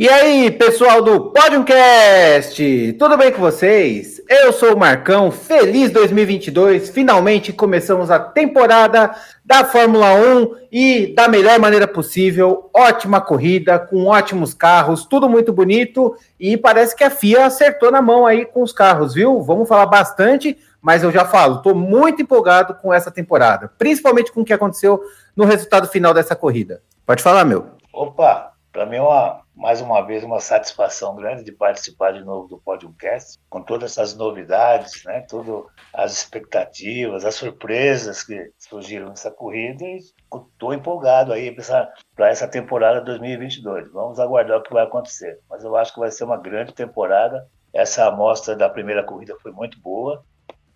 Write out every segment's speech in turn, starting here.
E aí, pessoal do Podiumcast, tudo bem com vocês? Eu sou o Marcão, feliz 2022, finalmente começamos a temporada da Fórmula 1 e da melhor maneira possível, ótima corrida, com ótimos carros, tudo muito bonito e parece que a FIA acertou na mão aí com os carros, viu? Vamos falar bastante, mas eu já falo, estou muito empolgado com essa temporada, principalmente com o que aconteceu no resultado final dessa corrida. Pode falar, meu. Opa, para mim é uma mais uma vez uma satisfação grande de participar de novo do Podiumcast, com todas essas novidades, né, todas as expectativas, as surpresas que surgiram nessa corrida e estou empolgado aí para essa, essa temporada 2022. Vamos aguardar o que vai acontecer, mas eu acho que vai ser uma grande temporada. Essa amostra da primeira corrida foi muito boa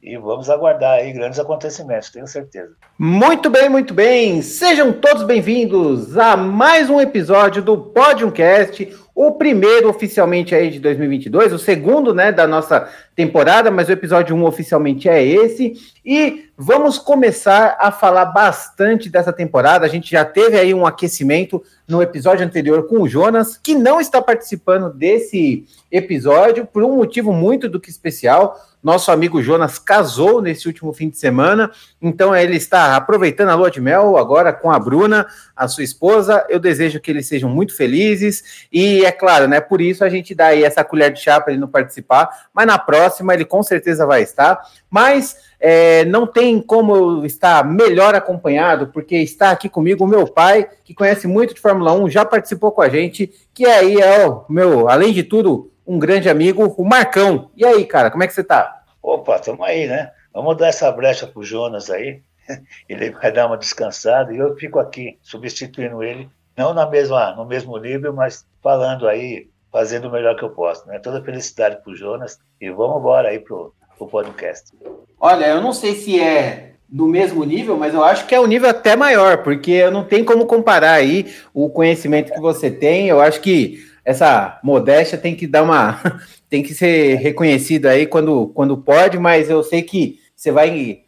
e vamos aguardar aí grandes acontecimentos, tenho certeza. Muito bem, muito bem. Sejam todos bem-vindos a mais um episódio do Podiumcast, o primeiro oficialmente aí de 2022, o segundo, né, da nossa temporada, mas o episódio 1 oficialmente é esse. E vamos começar a falar bastante dessa temporada. A gente já teve aí um aquecimento no episódio anterior com o Jonas, que não está participando desse episódio por um motivo muito do que especial. Nosso amigo Jonas casou nesse último fim de semana, então ele está aproveitando a lua de mel agora com a Bruna, a sua esposa. Eu desejo que eles sejam muito felizes e é claro, né? Por isso a gente dá aí essa colher de chá para ele não participar, mas na próxima ele com certeza vai estar. Mas é, não tem como estar melhor acompanhado, porque está aqui comigo o meu pai, que conhece muito de Fórmula 1, já participou com a gente, que aí é o meu, além de tudo, um grande amigo, o Marcão. E aí, cara, como é que você tá? Opa, estamos aí, né? Vamos dar essa brecha pro Jonas aí. Ele vai dar uma descansada e eu fico aqui substituindo ele, não na mesma, no mesmo nível, mas falando aí, fazendo o melhor que eu posso, né? Toda felicidade pro Jonas e vamos embora aí pro, pro podcast. Olha, eu não sei se é do mesmo nível, mas eu acho que é um nível até maior, porque não tem como comparar aí o conhecimento que você tem. Eu acho que essa modéstia tem que dar uma. tem que ser reconhecida aí quando, quando pode, mas eu sei que você vai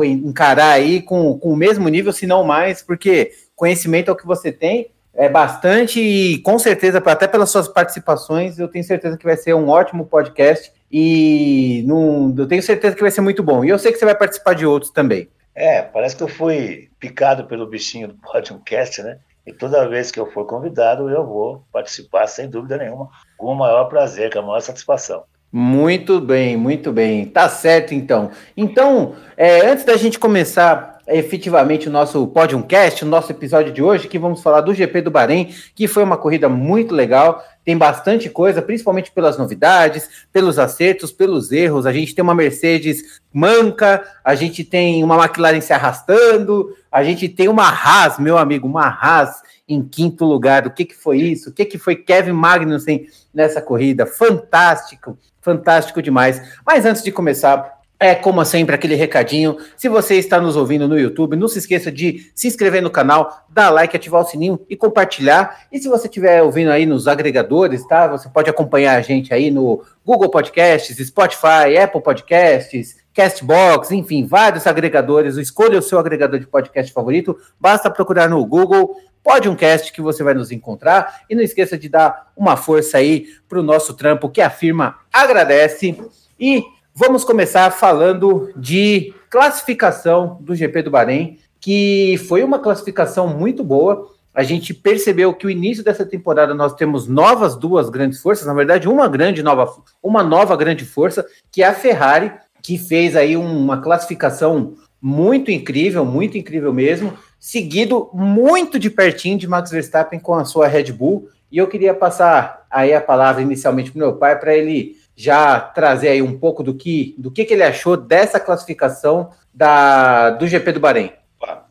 encarar aí com, com o mesmo nível, se não mais, porque conhecimento é o que você tem, é bastante, e com certeza, até pelas suas participações, eu tenho certeza que vai ser um ótimo podcast. E não, eu tenho certeza que vai ser muito bom. E eu sei que você vai participar de outros também. É, parece que eu fui picado pelo bichinho do podcast, né? E toda vez que eu for convidado, eu vou participar, sem dúvida nenhuma, com o maior prazer, com a maior satisfação. Muito bem, muito bem. Tá certo, então. Então, é, antes da gente começar efetivamente o nosso Podiumcast, o nosso episódio de hoje, que vamos falar do GP do Bahrein, que foi uma corrida muito legal, tem bastante coisa, principalmente pelas novidades, pelos acertos, pelos erros. A gente tem uma Mercedes manca, a gente tem uma McLaren se arrastando, a gente tem uma Haas, meu amigo, uma Haas em quinto lugar. O que, que foi isso? O que, que foi Kevin Magnussen nessa corrida? Fantástico, fantástico demais. Mas antes de começar, é, como sempre, aquele recadinho. Se você está nos ouvindo no YouTube, não se esqueça de se inscrever no canal, dar like, ativar o sininho e compartilhar. E se você estiver ouvindo aí nos agregadores, tá? Você pode acompanhar a gente aí no Google Podcasts, Spotify, Apple Podcasts, Castbox, enfim, vários agregadores. Escolha o seu agregador de podcast favorito. Basta procurar no Google Pode um cast que você vai nos encontrar. E não esqueça de dar uma força aí para o nosso trampo, que a firma agradece. E Vamos começar falando de classificação do GP do Bahrein, que foi uma classificação muito boa. A gente percebeu que o início dessa temporada nós temos novas duas grandes forças, na verdade, uma grande nova, uma nova grande força, que é a Ferrari, que fez aí uma classificação muito incrível, muito incrível mesmo, seguido muito de pertinho de Max Verstappen com a sua Red Bull. E eu queria passar aí a palavra inicialmente para o meu pai para ele já trazer aí um pouco do que, do que, que ele achou dessa classificação da, do GP do Bahrein.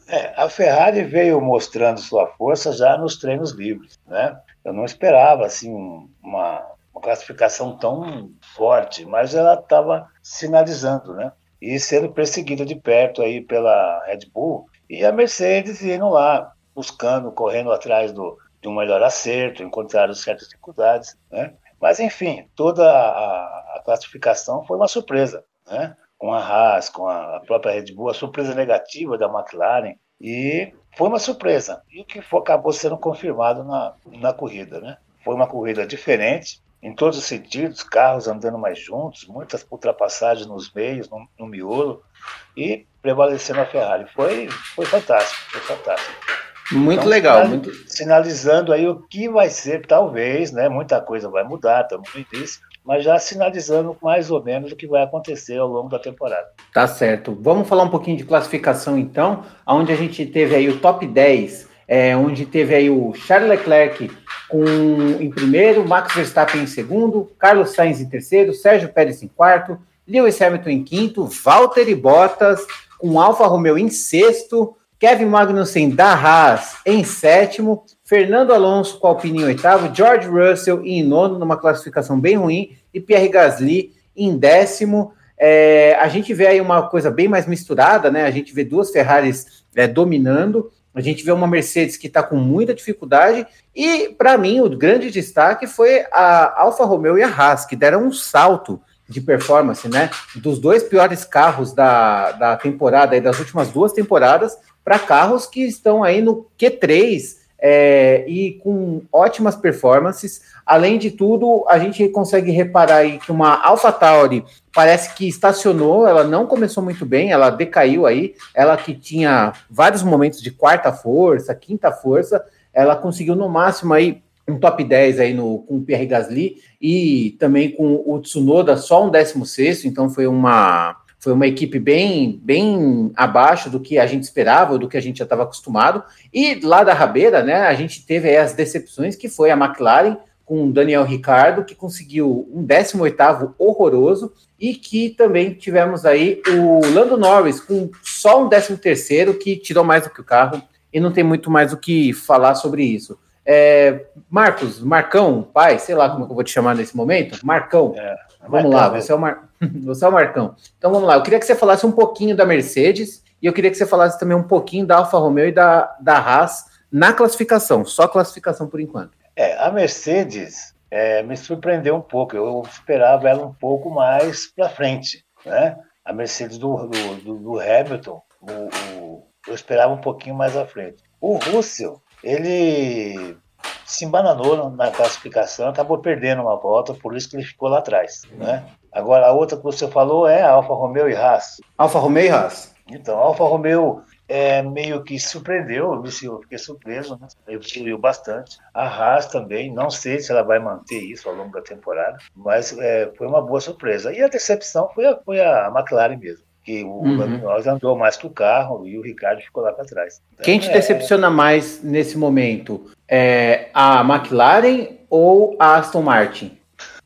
É, a Ferrari veio mostrando sua força já nos treinos livres, né? Eu não esperava assim uma, uma classificação tão forte, mas ela estava sinalizando, né? E sendo perseguida de perto aí pela Red Bull e a Mercedes indo lá buscando, correndo atrás do, de um melhor acerto, encontraram certas dificuldades, né? Mas, enfim, toda a, a classificação foi uma surpresa, né? com a Haas, com a própria Red Bull, a surpresa negativa da McLaren, e foi uma surpresa, e o que foi, acabou sendo confirmado na, na corrida. Né? foi uma corrida diferente, em todos os sentidos, carros andando mais juntos, muitas ultrapassagens nos meios, no, no miolo, e prevalecendo a Ferrari. Foi, foi fantástico, foi fantástico. Muito então, legal. Muito... Sinalizando aí o que vai ser, talvez, né? Muita coisa vai mudar, estamos no início, mas já sinalizando mais ou menos o que vai acontecer ao longo da temporada. Tá certo. Vamos falar um pouquinho de classificação então, onde a gente teve aí o top 10, é, onde teve aí o Charles Leclerc com, em primeiro, Max Verstappen em segundo, Carlos Sainz em terceiro, Sérgio Pérez em quarto, Lewis Hamilton em quinto, Valtteri Bottas com Alfa Romeo em sexto, Kevin Magnussen da Haas em sétimo, Fernando Alonso com Alpine em oitavo, George Russell em nono, numa classificação bem ruim, e Pierre Gasly em décimo. É, a gente vê aí uma coisa bem mais misturada, né? A gente vê duas Ferraris é, dominando, a gente vê uma Mercedes que está com muita dificuldade, e para mim o grande destaque foi a Alfa Romeo e a Haas, que deram um salto de performance, né? Dos dois piores carros da, da temporada e das últimas duas temporadas para carros que estão aí no Q3 é, e com ótimas performances. Além de tudo, a gente consegue reparar aí que uma AlphaTauri parece que estacionou, ela não começou muito bem, ela decaiu aí, ela que tinha vários momentos de quarta força, quinta força, ela conseguiu no máximo aí um top 10 aí no, com o Pierre Gasly e também com o Tsunoda só um 16, então foi uma foi uma equipe bem, bem abaixo do que a gente esperava, do que a gente já estava acostumado. E lá da Rabeira, né, a gente teve as decepções, que foi a McLaren com o Daniel Ricardo, que conseguiu um 18º horroroso, e que também tivemos aí o Lando Norris com só um 13º, que tirou mais do que o carro, e não tem muito mais o que falar sobre isso. É, Marcos, Marcão, pai, sei lá como é eu vou te chamar nesse momento. Marcão, é, vamos lá, você é, o Mar... você é o Marcão. Então vamos lá, eu queria que você falasse um pouquinho da Mercedes e eu queria que você falasse também um pouquinho da Alfa Romeo e da, da Haas na classificação, só classificação por enquanto. É, a Mercedes é, me surpreendeu um pouco, eu esperava ela um pouco mais para frente, né? A Mercedes do, do, do Hamilton, o, o, eu esperava um pouquinho mais à frente. O Russell, ele se embananou na classificação, acabou perdendo uma volta, por isso que ele ficou lá atrás, né? Agora, a outra que você falou é Alfa Romeo e Haas. Alfa Romeo e Haas. Então, a Alfa Romeo é, meio que surpreendeu, eu fiquei surpreso, né? evoluiu bastante. A Haas também, não sei se ela vai manter isso ao longo da temporada, mas é, foi uma boa surpresa. E a decepção foi a, foi a McLaren mesmo que o uhum. Andou mais que o carro e o Ricardo ficou lá para trás. Então, Quem te é... decepciona mais nesse momento? É a McLaren ou a Aston Martin?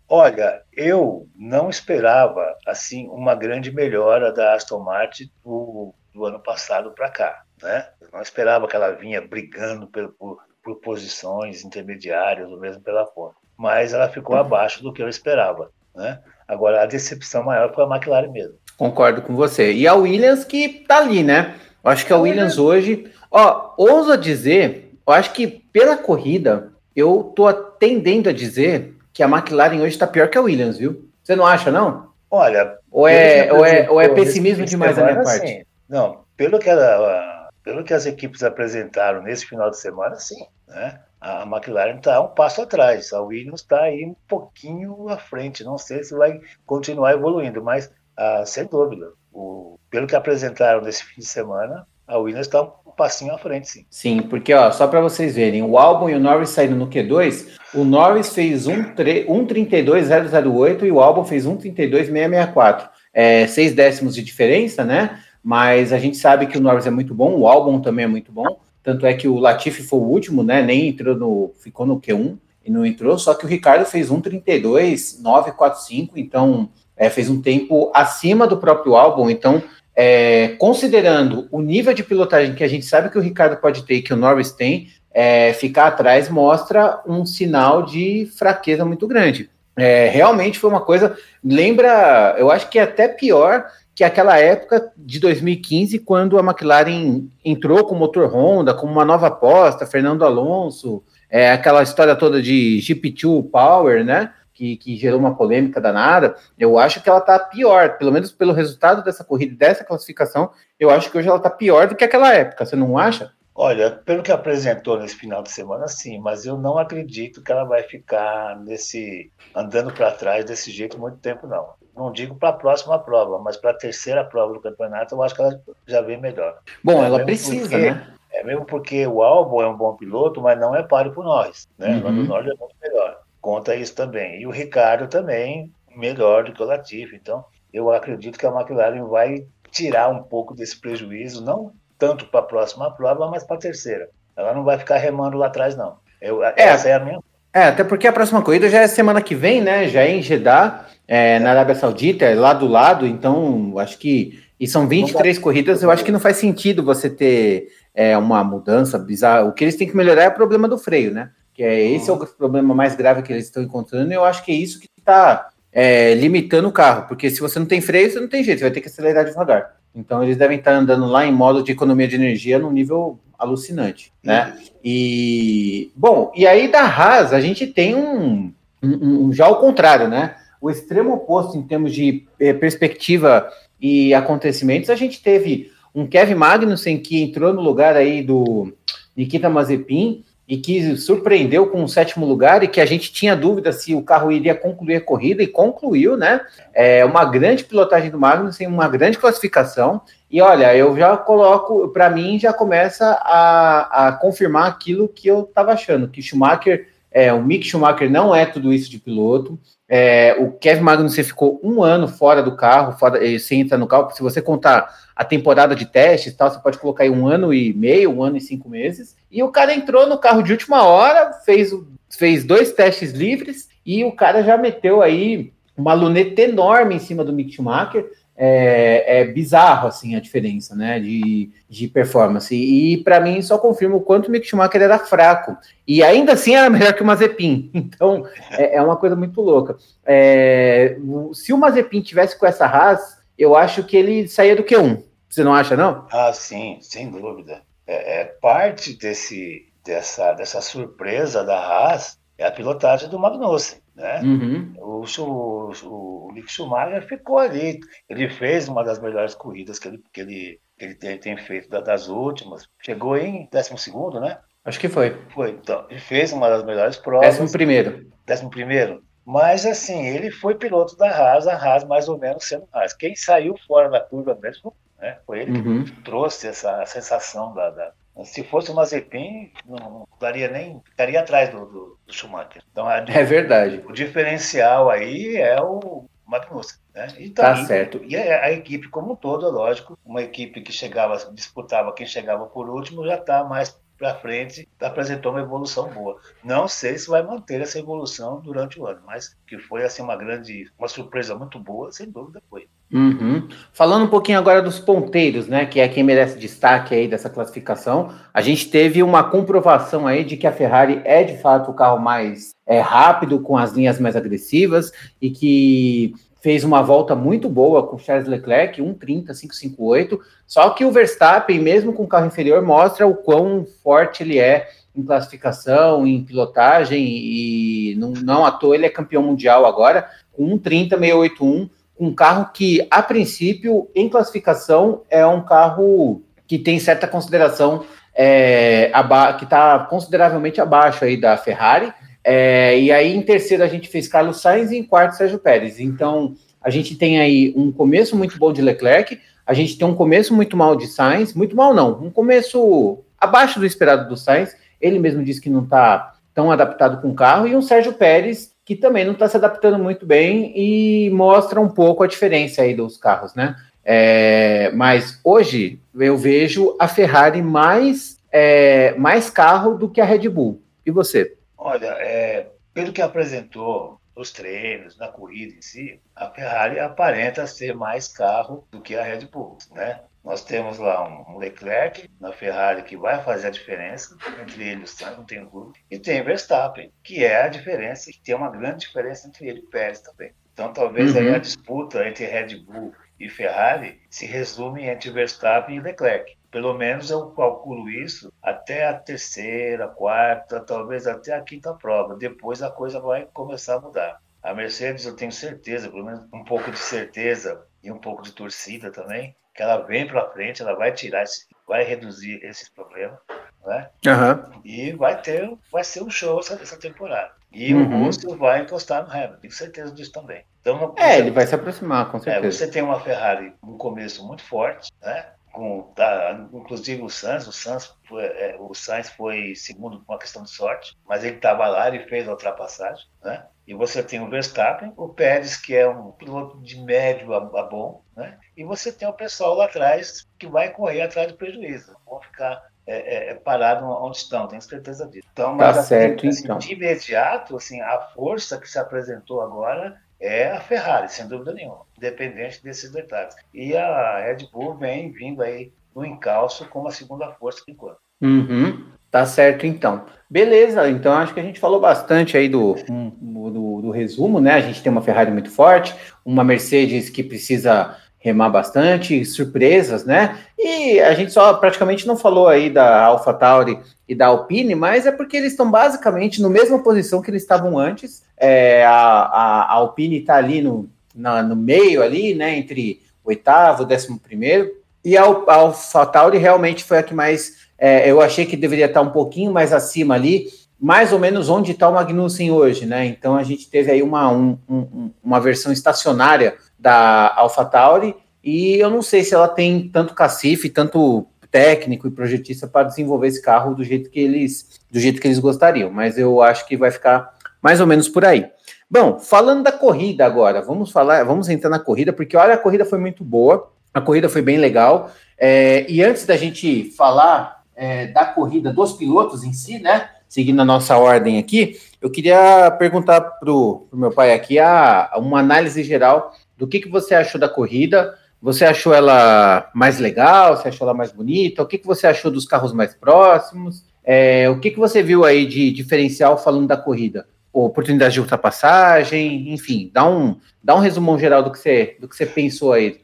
Olha, eu não esperava assim uma grande melhora da Aston Martin do, do ano passado para cá, né? Eu não esperava que ela vinha brigando por, por, por posições intermediárias ou mesmo pela ponta, mas ela ficou uhum. abaixo do que eu esperava, né? Agora a decepção maior foi a McLaren mesmo. Concordo com você. E a Williams que tá ali, né? Eu acho que a Williams hoje, ó, ousa dizer, eu acho que pela corrida, eu tô tendendo a dizer que a McLaren hoje tá pior que a Williams, viu? Você não acha, não? Olha, ou é, ou é, ou é pessimismo demais da minha parte? Sim. Não, pelo que, ela, pelo que as equipes apresentaram nesse final de semana, sim. Né? A McLaren está um passo atrás, a Williams está aí um pouquinho à frente. Não sei se vai continuar evoluindo, mas ah, sem dúvida. O, pelo que apresentaram nesse fim de semana, a Williams está um passinho à frente, sim. Sim, porque ó, só para vocês verem, o álbum e o Norris saíram no Q2, o Norris fez 1,32,008 e o álbum fez 1,32,664. É, seis décimos de diferença, né? Mas a gente sabe que o Norris é muito bom, o álbum também é muito bom. Tanto é que o Latifi foi o último, né? Nem entrou no. ficou no Q1 e não entrou, só que o Ricardo fez 1,32,945, então é, fez um tempo acima do próprio álbum, então, é, considerando o nível de pilotagem que a gente sabe que o Ricardo pode ter e que o Norris tem, é, ficar atrás mostra um sinal de fraqueza muito grande. É, realmente foi uma coisa, lembra, eu acho que é até pior que aquela época de 2015, quando a McLaren entrou com o motor Honda, como uma nova aposta, Fernando Alonso, é, aquela história toda de GP2 Power, né? Que, que, gerou uma polêmica danada, eu acho que ela está pior, pelo menos pelo resultado dessa corrida, dessa classificação, eu acho que hoje ela está pior do que aquela época, você não acha? Olha, pelo que apresentou nesse final de semana, sim, mas eu não acredito que ela vai ficar nesse andando para trás desse jeito muito tempo, não. Não digo para a próxima prova, mas para a terceira prova do campeonato, eu acho que ela já vem melhor. Bom, é, ela precisa, porque, né? É mesmo porque o Albon é um bom piloto, mas não é páreo para nós, né? Uhum. O Norris é muito melhor. Conta isso também. E o Ricardo também melhor do que o Latifi. Então, eu acredito que a McLaren vai tirar um pouco desse prejuízo, não tanto para a próxima prova, mas para a terceira. Ela não vai ficar remando lá atrás, não. Eu, é, essa é a minha. É, até porque a próxima corrida já é semana que vem, né? Já é em Jeddah, é, na Arábia Saudita, é lá do lado, então acho que. E são 23 corridas, eu acho que não faz sentido você ter é, uma mudança bizarra. O que eles têm que melhorar é o problema do freio, né? Que é esse é o problema mais grave que eles estão encontrando, e eu acho que é isso que está é, limitando o carro, porque se você não tem freio, você não tem jeito, você vai ter que acelerar devagar. Então eles devem estar andando lá em modo de economia de energia num nível alucinante, né? E bom, e aí da Haas a gente tem um, um, um já ao contrário, né? O extremo oposto em termos de eh, perspectiva e acontecimentos, a gente teve um Kevin Magnussen que entrou no lugar aí do Nikita Mazepin e que surpreendeu com o sétimo lugar e que a gente tinha dúvida se o carro iria concluir a corrida e concluiu, né? É uma grande pilotagem do Magnussen, uma grande classificação. E olha, eu já coloco, para mim, já começa a, a confirmar aquilo que eu estava achando, que Schumacher, é, o Mick Schumacher não é tudo isso de piloto. É, o Kevin Magnussen ficou um ano fora do carro, fora, eh, sem entrar no carro. Se você contar a temporada de testes tal, você pode colocar aí um ano e meio, um ano e cinco meses. E o cara entrou no carro de última hora, fez, fez dois testes livres e o cara já meteu aí uma luneta enorme em cima do Mick Schumacher é, é, bizarro assim a diferença né, de, de performance. E para mim só confirma o quanto o Mick Schumacher era fraco. E ainda assim era melhor que o Mazepin. Então é, é uma coisa muito louca. É, se o Mazepin tivesse com essa Haas, eu acho que ele saía do Q1. Você não acha, não? Ah, sim, sem dúvida. É, é parte desse, dessa, dessa surpresa da Haas é a pilotagem do Magnussen. Né? Uhum. O, o, o, Mick Schumacher ficou ali. Ele fez uma das melhores corridas que ele, que ele, que ele tem, tem feito das últimas. Chegou em 12, né? Acho que foi. Foi, então. Ele fez uma das melhores provas. Décimo primeiro. Décimo primeiro. Mas, assim, ele foi piloto da Haas, a Haas mais ou menos sendo Haas. Quem saiu fora da curva mesmo né, foi ele uhum. que trouxe essa sensação da, da se fosse o Mazepin, não, daria nem estaria atrás do, do, do Schumacher. Então, a, é verdade. O diferencial aí é o Magnussen. Né? E tá certo. E a, a, equipe como um todo, lógico, uma equipe que chegava, disputava quem chegava por último, já está mais para frente, apresentou uma evolução boa. Não sei se vai manter essa evolução durante o ano, mas que foi assim uma grande, uma surpresa muito boa, sem dúvida foi. Uhum. Falando um pouquinho agora dos ponteiros, né, que é quem merece destaque aí dessa classificação, a gente teve uma comprovação aí de que a Ferrari é de fato o carro mais é, rápido, com as linhas mais agressivas e que fez uma volta muito boa com Charles Leclerc, 1,30, 5,58. Só que o Verstappen, mesmo com carro inferior, mostra o quão forte ele é em classificação, em pilotagem, e não, não à toa ele é campeão mundial agora, com 1,30, 681 um carro que, a princípio, em classificação, é um carro que tem certa consideração, é, que está consideravelmente abaixo aí da Ferrari. É, e aí, em terceiro, a gente fez Carlos Sainz e em quarto, Sérgio Pérez. Então, a gente tem aí um começo muito bom de Leclerc, a gente tem um começo muito mal de Sainz, muito mal não, um começo abaixo do esperado do Sainz, ele mesmo disse que não está tão adaptado com o carro, e um Sérgio Pérez que também não está se adaptando muito bem e mostra um pouco a diferença aí dos carros, né? É, mas hoje eu vejo a Ferrari mais, é, mais carro do que a Red Bull. E você? Olha, é, pelo que apresentou nos treinos, na corrida em si, a Ferrari aparenta ser mais carro do que a Red Bull, né? Nós temos lá um Leclerc na Ferrari que vai fazer a diferença entre ele e o Sainz, não tem dúvida. E tem Verstappen, que é a diferença, que tem uma grande diferença entre ele e Pérez também. Então talvez uhum. aí a disputa entre Red Bull e Ferrari se resume entre Verstappen e Leclerc. Pelo menos eu calculo isso até a terceira, quarta, talvez até a quinta prova. Depois a coisa vai começar a mudar. A Mercedes, eu tenho certeza, pelo menos um pouco de certeza e um pouco de torcida também, que ela vem para frente, ela vai tirar, esse, vai reduzir esses problemas. né? Uhum. E vai ter, vai ser um show essa, essa temporada. E uhum. o Russell vai encostar no Hamilton, tenho certeza disso também. Então, é, ele vai se aproximar, com é, certeza. É, você tem uma Ferrari no começo muito forte, né? Com, tá, inclusive o Sainz, o Sainz, foi, é, o Sainz foi segundo por uma questão de sorte, mas ele estava lá e fez a ultrapassagem, né? E você tem o Verstappen, o Pérez, que é um piloto de médio a, a bom, né? E você tem o pessoal lá atrás que vai correr atrás do prejuízo. Vão ficar é, é, é parado onde estão, tenho certeza disso. Então, mas tá certo, assim, então. de imediato, assim, a força que se apresentou agora é a Ferrari, sem dúvida nenhuma, independente desses detalhes. E a Red Bull vem vindo aí no encalço como a segunda força por enquanto. Uhum. Tá certo, então. Beleza, então acho que a gente falou bastante aí do, do, do, resumo, né? A gente tem uma Ferrari muito forte, uma Mercedes que precisa remar bastante, surpresas, né? E a gente só praticamente não falou aí da AlphaTauri e da Alpine, mas é porque eles estão basicamente na mesma posição que eles estavam antes. É, a, a, Alpine está ali no, na, no meio ali, né? Entre oitavo, décimo primeiro. E a, a AlphaTauri realmente foi a que mais é, eu achei que deveria estar um pouquinho mais acima ali, mais ou menos onde está o Magnussen hoje, né? Então a gente teve aí uma, um, um, uma versão estacionária da AlphaTauri e eu não sei se ela tem tanto cacife, tanto técnico e projetista para desenvolver esse carro do jeito que eles do jeito que eles gostariam, mas eu acho que vai ficar mais ou menos por aí. Bom, falando da corrida agora, vamos falar, vamos entrar na corrida, porque olha, a corrida foi muito boa, a corrida foi bem legal. É, e antes da gente falar é, da corrida dos pilotos em si, né? Seguindo a nossa ordem aqui, eu queria perguntar para o meu pai aqui a, uma análise geral do que, que você achou da corrida. Você achou ela mais legal? Você achou ela mais bonita? O que, que você achou dos carros mais próximos? É, o que, que você viu aí de diferencial falando da corrida? Oportunidade de ultrapassagem, enfim, dá um, dá um resumão geral do que você, do que você pensou aí.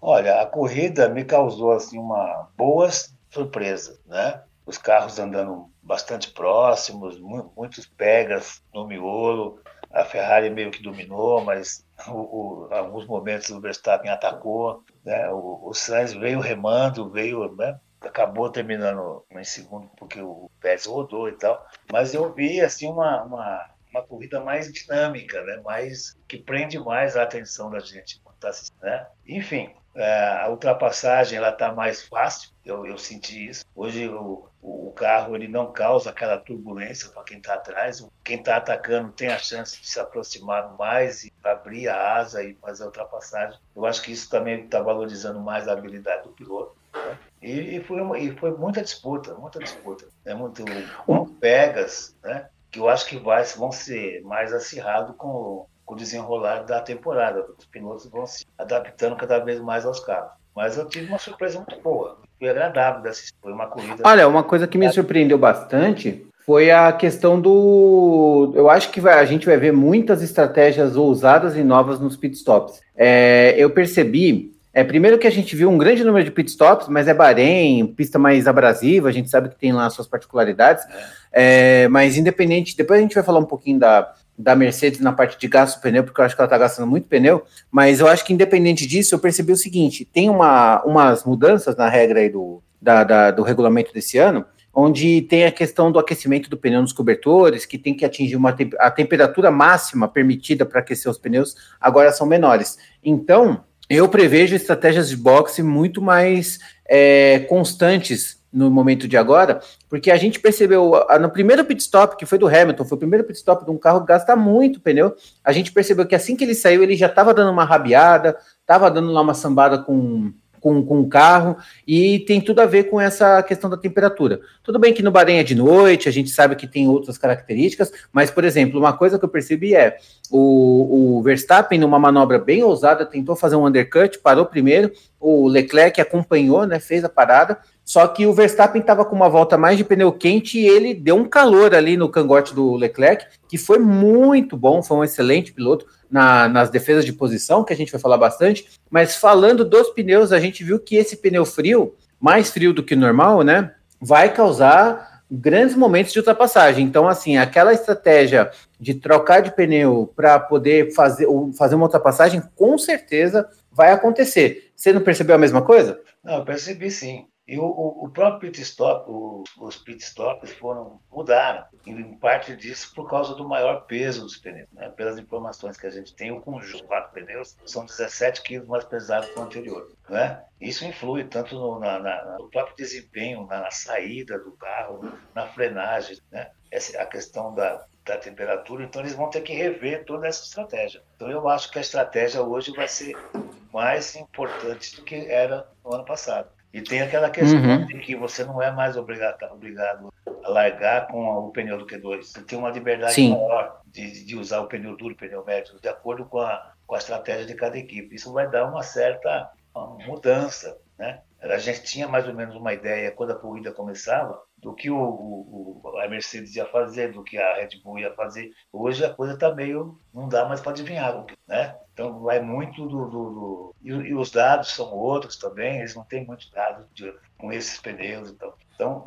Olha, a corrida me causou assim uma boas surpresa, né? Os carros andando bastante próximos, muitos pegas no miolo. A Ferrari meio que dominou, mas o, o, alguns momentos o Verstappen atacou. Né? O, o Sainz veio remando, veio, né? acabou terminando em segundo porque o Pérez rodou e tal. Mas eu vi assim uma, uma, uma corrida mais dinâmica, né? mais que prende mais a atenção da gente. Tá né? Enfim, é, a ultrapassagem ela está mais fácil, eu, eu, senti isso. Hoje o, o carro ele não causa aquela turbulência para quem está atrás. Quem está atacando tem a chance de se aproximar mais e abrir a asa e fazer a ultrapassagem. Eu acho que isso também está valorizando mais a habilidade do piloto. Né? E, e, foi e foi muita disputa, muita disputa. É muito, muito pegas, né? que eu acho que vai, vão ser mais acirrados com com o desenrolar da temporada. Os pilotos vão se adaptando cada vez mais aos carros. Mas eu tive uma surpresa muito boa. Foi agradável de assistir. Foi uma corrida. Olha, uma coisa que me surpreendeu bastante foi a questão do. Eu acho que vai, a gente vai ver muitas estratégias ousadas e novas nos pitstops. É, eu percebi. É, primeiro que a gente viu um grande número de pitstops, mas é Bahrein, pista mais abrasiva, a gente sabe que tem lá suas particularidades. É. É, mas independente, depois a gente vai falar um pouquinho da, da Mercedes na parte de gasto pneu, porque eu acho que ela está gastando muito pneu, mas eu acho que independente disso, eu percebi o seguinte: tem uma, umas mudanças na regra aí do, da, da, do regulamento desse ano, onde tem a questão do aquecimento do pneu nos cobertores, que tem que atingir uma a temperatura máxima permitida para aquecer os pneus, agora são menores. Então, eu prevejo estratégias de boxe muito mais é, constantes no momento de agora, porque a gente percebeu no primeiro pit stop, que foi do Hamilton, foi o primeiro pit stop de um carro que gasta muito pneu, a gente percebeu que assim que ele saiu, ele já estava dando uma rabiada, estava dando lá uma sambada com com, com o carro, e tem tudo a ver com essa questão da temperatura. Tudo bem que no Bahrein é de noite, a gente sabe que tem outras características, mas, por exemplo, uma coisa que eu percebi é o, o Verstappen, numa manobra bem ousada, tentou fazer um undercut, parou primeiro, o Leclerc acompanhou, né, fez a parada, só que o Verstappen estava com uma volta mais de pneu quente e ele deu um calor ali no cangote do Leclerc, que foi muito bom, foi um excelente piloto na, nas defesas de posição, que a gente vai falar bastante, mas falando dos pneus, a gente viu que esse pneu frio, mais frio do que normal, né, vai causar grandes momentos de ultrapassagem. Então, assim, aquela estratégia de trocar de pneu para poder fazer, fazer uma ultrapassagem, com certeza vai acontecer. Você não percebeu a mesma coisa? Não, eu percebi sim. E o, o próprio pit stop, o, os pit stops foram, mudaram, em parte disso por causa do maior peso dos pneus. Né? Pelas informações que a gente tem, o conjunto de quatro pneus são 17 quilos mais pesados que o anterior. Né? Isso influi tanto no, na, na, no próprio desempenho, na, na, saída do carro, na frenagem, né? Essa, a questão da, da temperatura, então eles vão ter que rever toda essa estratégia. Então eu acho que a estratégia hoje vai ser mais importante do que era no ano passado. E tem aquela questão uhum. de que você não é mais obrigado, obrigado a largar com o pneu do Q2. Você tem uma liberdade Sim. maior de, de usar o pneu duro, o pneu médio, de acordo com a, com a estratégia de cada equipe. Isso vai dar uma certa mudança, né? A gente tinha mais ou menos uma ideia quando a corrida começava do que o, o, a Mercedes ia fazer, do que a Red Bull ia fazer. Hoje a coisa está meio. não dá mais para adivinhar, né? Então vai muito do. do, do e, e, os dados são outros também, eles não têm muitos dados de, com esses pneus. Então, então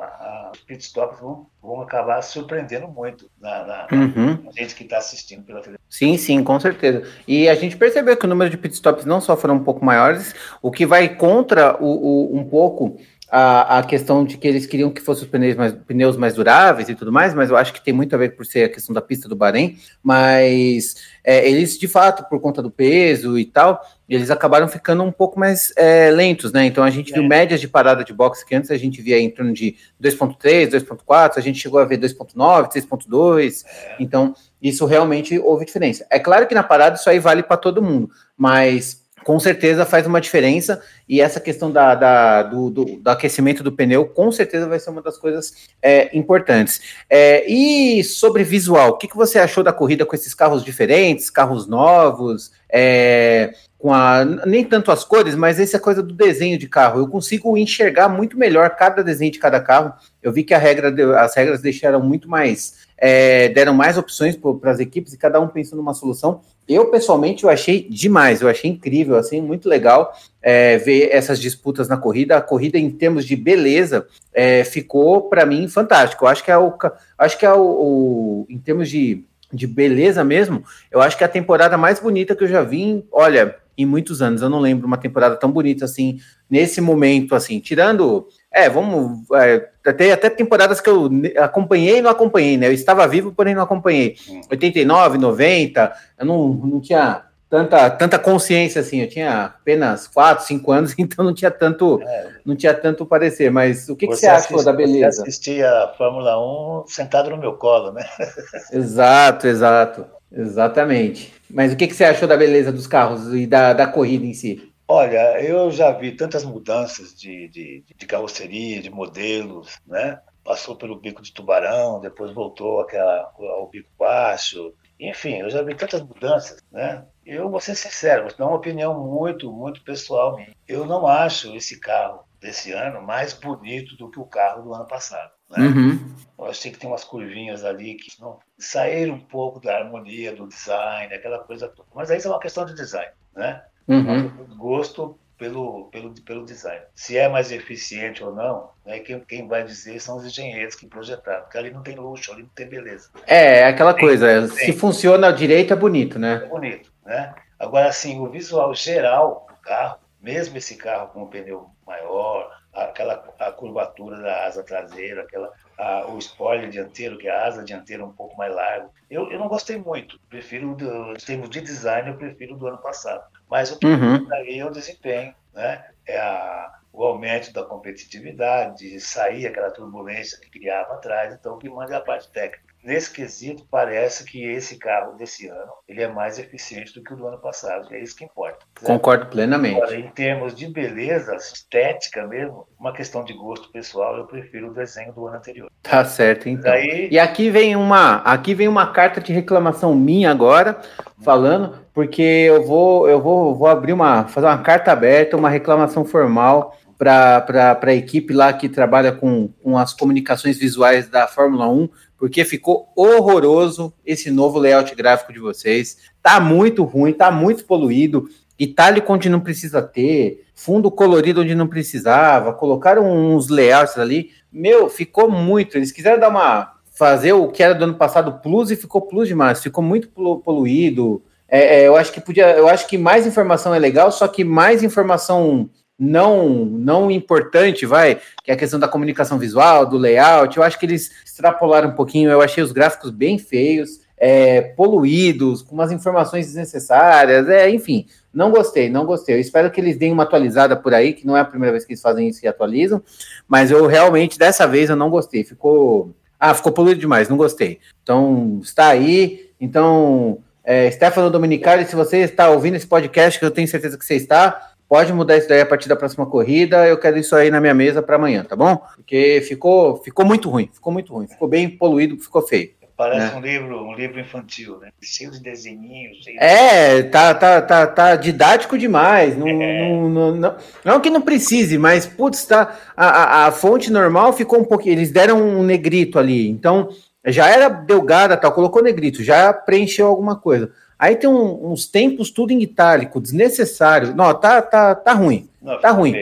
os pitstops vão, vão acabar surpreendendo muito na, na, uhum. na gente que está assistindo pela televisão. Sim, sim, com certeza. E a gente percebeu que o número de pitstops não só foram um pouco maiores, o que vai contra o, o um pouco a, a questão de que eles queriam que fossem os pneus mais, pneus mais duráveis e tudo mais, mas eu acho que tem muito a ver por ser a questão da pista do Bahrein, mas é, eles, de fato, por conta do peso e tal, eles acabaram ficando um pouco mais é, lentos, né? Então a gente é. viu médias de parada de boxe que antes a gente via em torno de 2.3, 2.4, a gente chegou a ver 2.9, 3.2, então isso realmente houve diferença. É claro que na parada isso aí vale para todo mundo, mas com certeza faz uma diferença e essa questão da, da do, do, do, aquecimento do pneu com certeza vai ser uma das coisas é, importantes. É, e sobre visual, o que, que você achou da corrida com esses carros diferentes, carros novos, é, com a, nem tanto as cores, mas essa coisa do desenho de carro. Eu consigo enxergar muito melhor cada desenho de cada carro. Eu vi que a regra, as regras deixaram muito mais, é, deram mais opções para as equipes e cada um pensou numa solução. Eu, pessoalmente, eu achei demais, eu achei incrível, assim, muito legal é, ver essas disputas na corrida. A corrida, em termos de beleza, é, ficou, para mim, fantástico. Eu acho que é o, acho que é o, o, em termos de, de beleza mesmo, eu acho que é a temporada mais bonita que eu já vi, olha, em muitos anos. Eu não lembro uma temporada tão bonita assim, nesse momento, assim, tirando é, vamos. É, tem até temporadas que eu acompanhei e não acompanhei, né? Eu estava vivo, porém não acompanhei. 89, hum. 90, eu não, não tinha tanta, tanta consciência assim. Eu tinha apenas 4, 5 anos, então não tinha tanto, é. não tinha tanto parecer. Mas o que, que você, achou da beleza? Você assistia a Fórmula 1 sentado no meu colo, né? exato, exato. Exatamente. Mas o que, que você achou da beleza dos carros e da, da corrida em si? Olha, eu já vi tantas mudanças de, de, de carroceria, de modelos, né? Passou pelo bico de tubarão, depois voltou aquela, ao bico baixo. Enfim, eu já vi tantas mudanças, né? Eu vou ser sincero, vou dar uma opinião muito, muito pessoal minha. Eu não acho esse carro desse ano mais bonito do que o carro do ano passado. Né? Uhum. Eu achei que tem umas curvinhas ali que não saíram um pouco da harmonia do design, aquela coisa toda. Mas aí isso é uma questão de design, né? Uhum. Gosto pelo, pelo, pelo design. Se é mais eficiente ou não, né, quem, quem vai dizer são os engenheiros que projetaram, porque ali não tem luxo, ali não tem beleza. É, é aquela tem, coisa, tem. se funciona direito é bonito, né? É bonito, né? Agora, assim, o visual geral do carro, mesmo esse carro com um pneu maior, aquela a curvatura da asa traseira, aquela, a, o spoiler dianteiro, que é a asa dianteira um pouco mais largo. Eu, eu não gostei muito. Prefiro, do, em termos de design, eu prefiro do ano passado. Mas o que uhum. aí é o desempenho, né? É a, o aumento da competitividade, sair aquela turbulência que criava atrás. Então, o que manda é a parte técnica nesse quesito, parece que esse carro desse ano ele é mais eficiente do que o do ano passado. É isso que importa. Certo? Concordo plenamente. Agora, em termos de beleza, estética mesmo, uma questão de gosto pessoal, eu prefiro o desenho do ano anterior. Tá certo, então. Daí... E aqui vem uma, aqui vem uma carta de reclamação minha agora, falando, porque eu vou, eu vou, vou abrir uma, fazer uma carta aberta, uma reclamação formal para a equipe lá que trabalha com, com as comunicações visuais da Fórmula 1, porque ficou horroroso esse novo layout gráfico de vocês. Tá muito ruim, tá muito poluído, itálico onde não precisa ter, fundo colorido onde não precisava, colocaram uns layouts ali. Meu, ficou muito. Eles quiseram dar uma fazer o que era do ano passado plus e ficou plus demais, ficou muito poluído. É, é, eu acho que podia, eu acho que mais informação é legal, só que mais informação não não importante, vai, que é a questão da comunicação visual, do layout. Eu acho que eles extrapolaram um pouquinho. Eu achei os gráficos bem feios, é, poluídos, com umas informações desnecessárias. É, enfim, não gostei, não gostei. Eu espero que eles deem uma atualizada por aí, que não é a primeira vez que eles fazem isso e atualizam. Mas eu realmente dessa vez eu não gostei. Ficou ah, ficou poluído demais, não gostei. Então, está aí. Então, é, Stefano Dominicali, se você está ouvindo esse podcast, que eu tenho certeza que você está, pode mudar isso daí a partir da próxima corrida. Eu quero isso aí na minha mesa para amanhã, tá bom? Porque ficou, ficou muito ruim, ficou muito ruim, ficou bem poluído, ficou feio. Parece né? um livro, um livro infantil, né? Cheio de desenhinhos. Cheio é, tá, tá, tá, tá didático demais. Não, é. não, não, não, não, que não precise, mas putz, tá. A, a, a, fonte normal ficou um pouquinho. Eles deram um negrito ali, então já era delgada, tal, colocou negrito, já preencheu alguma coisa. Aí tem um, uns tempos tudo em itálico, desnecessário. Não, tá, tá, tá ruim. Não, tá ruim.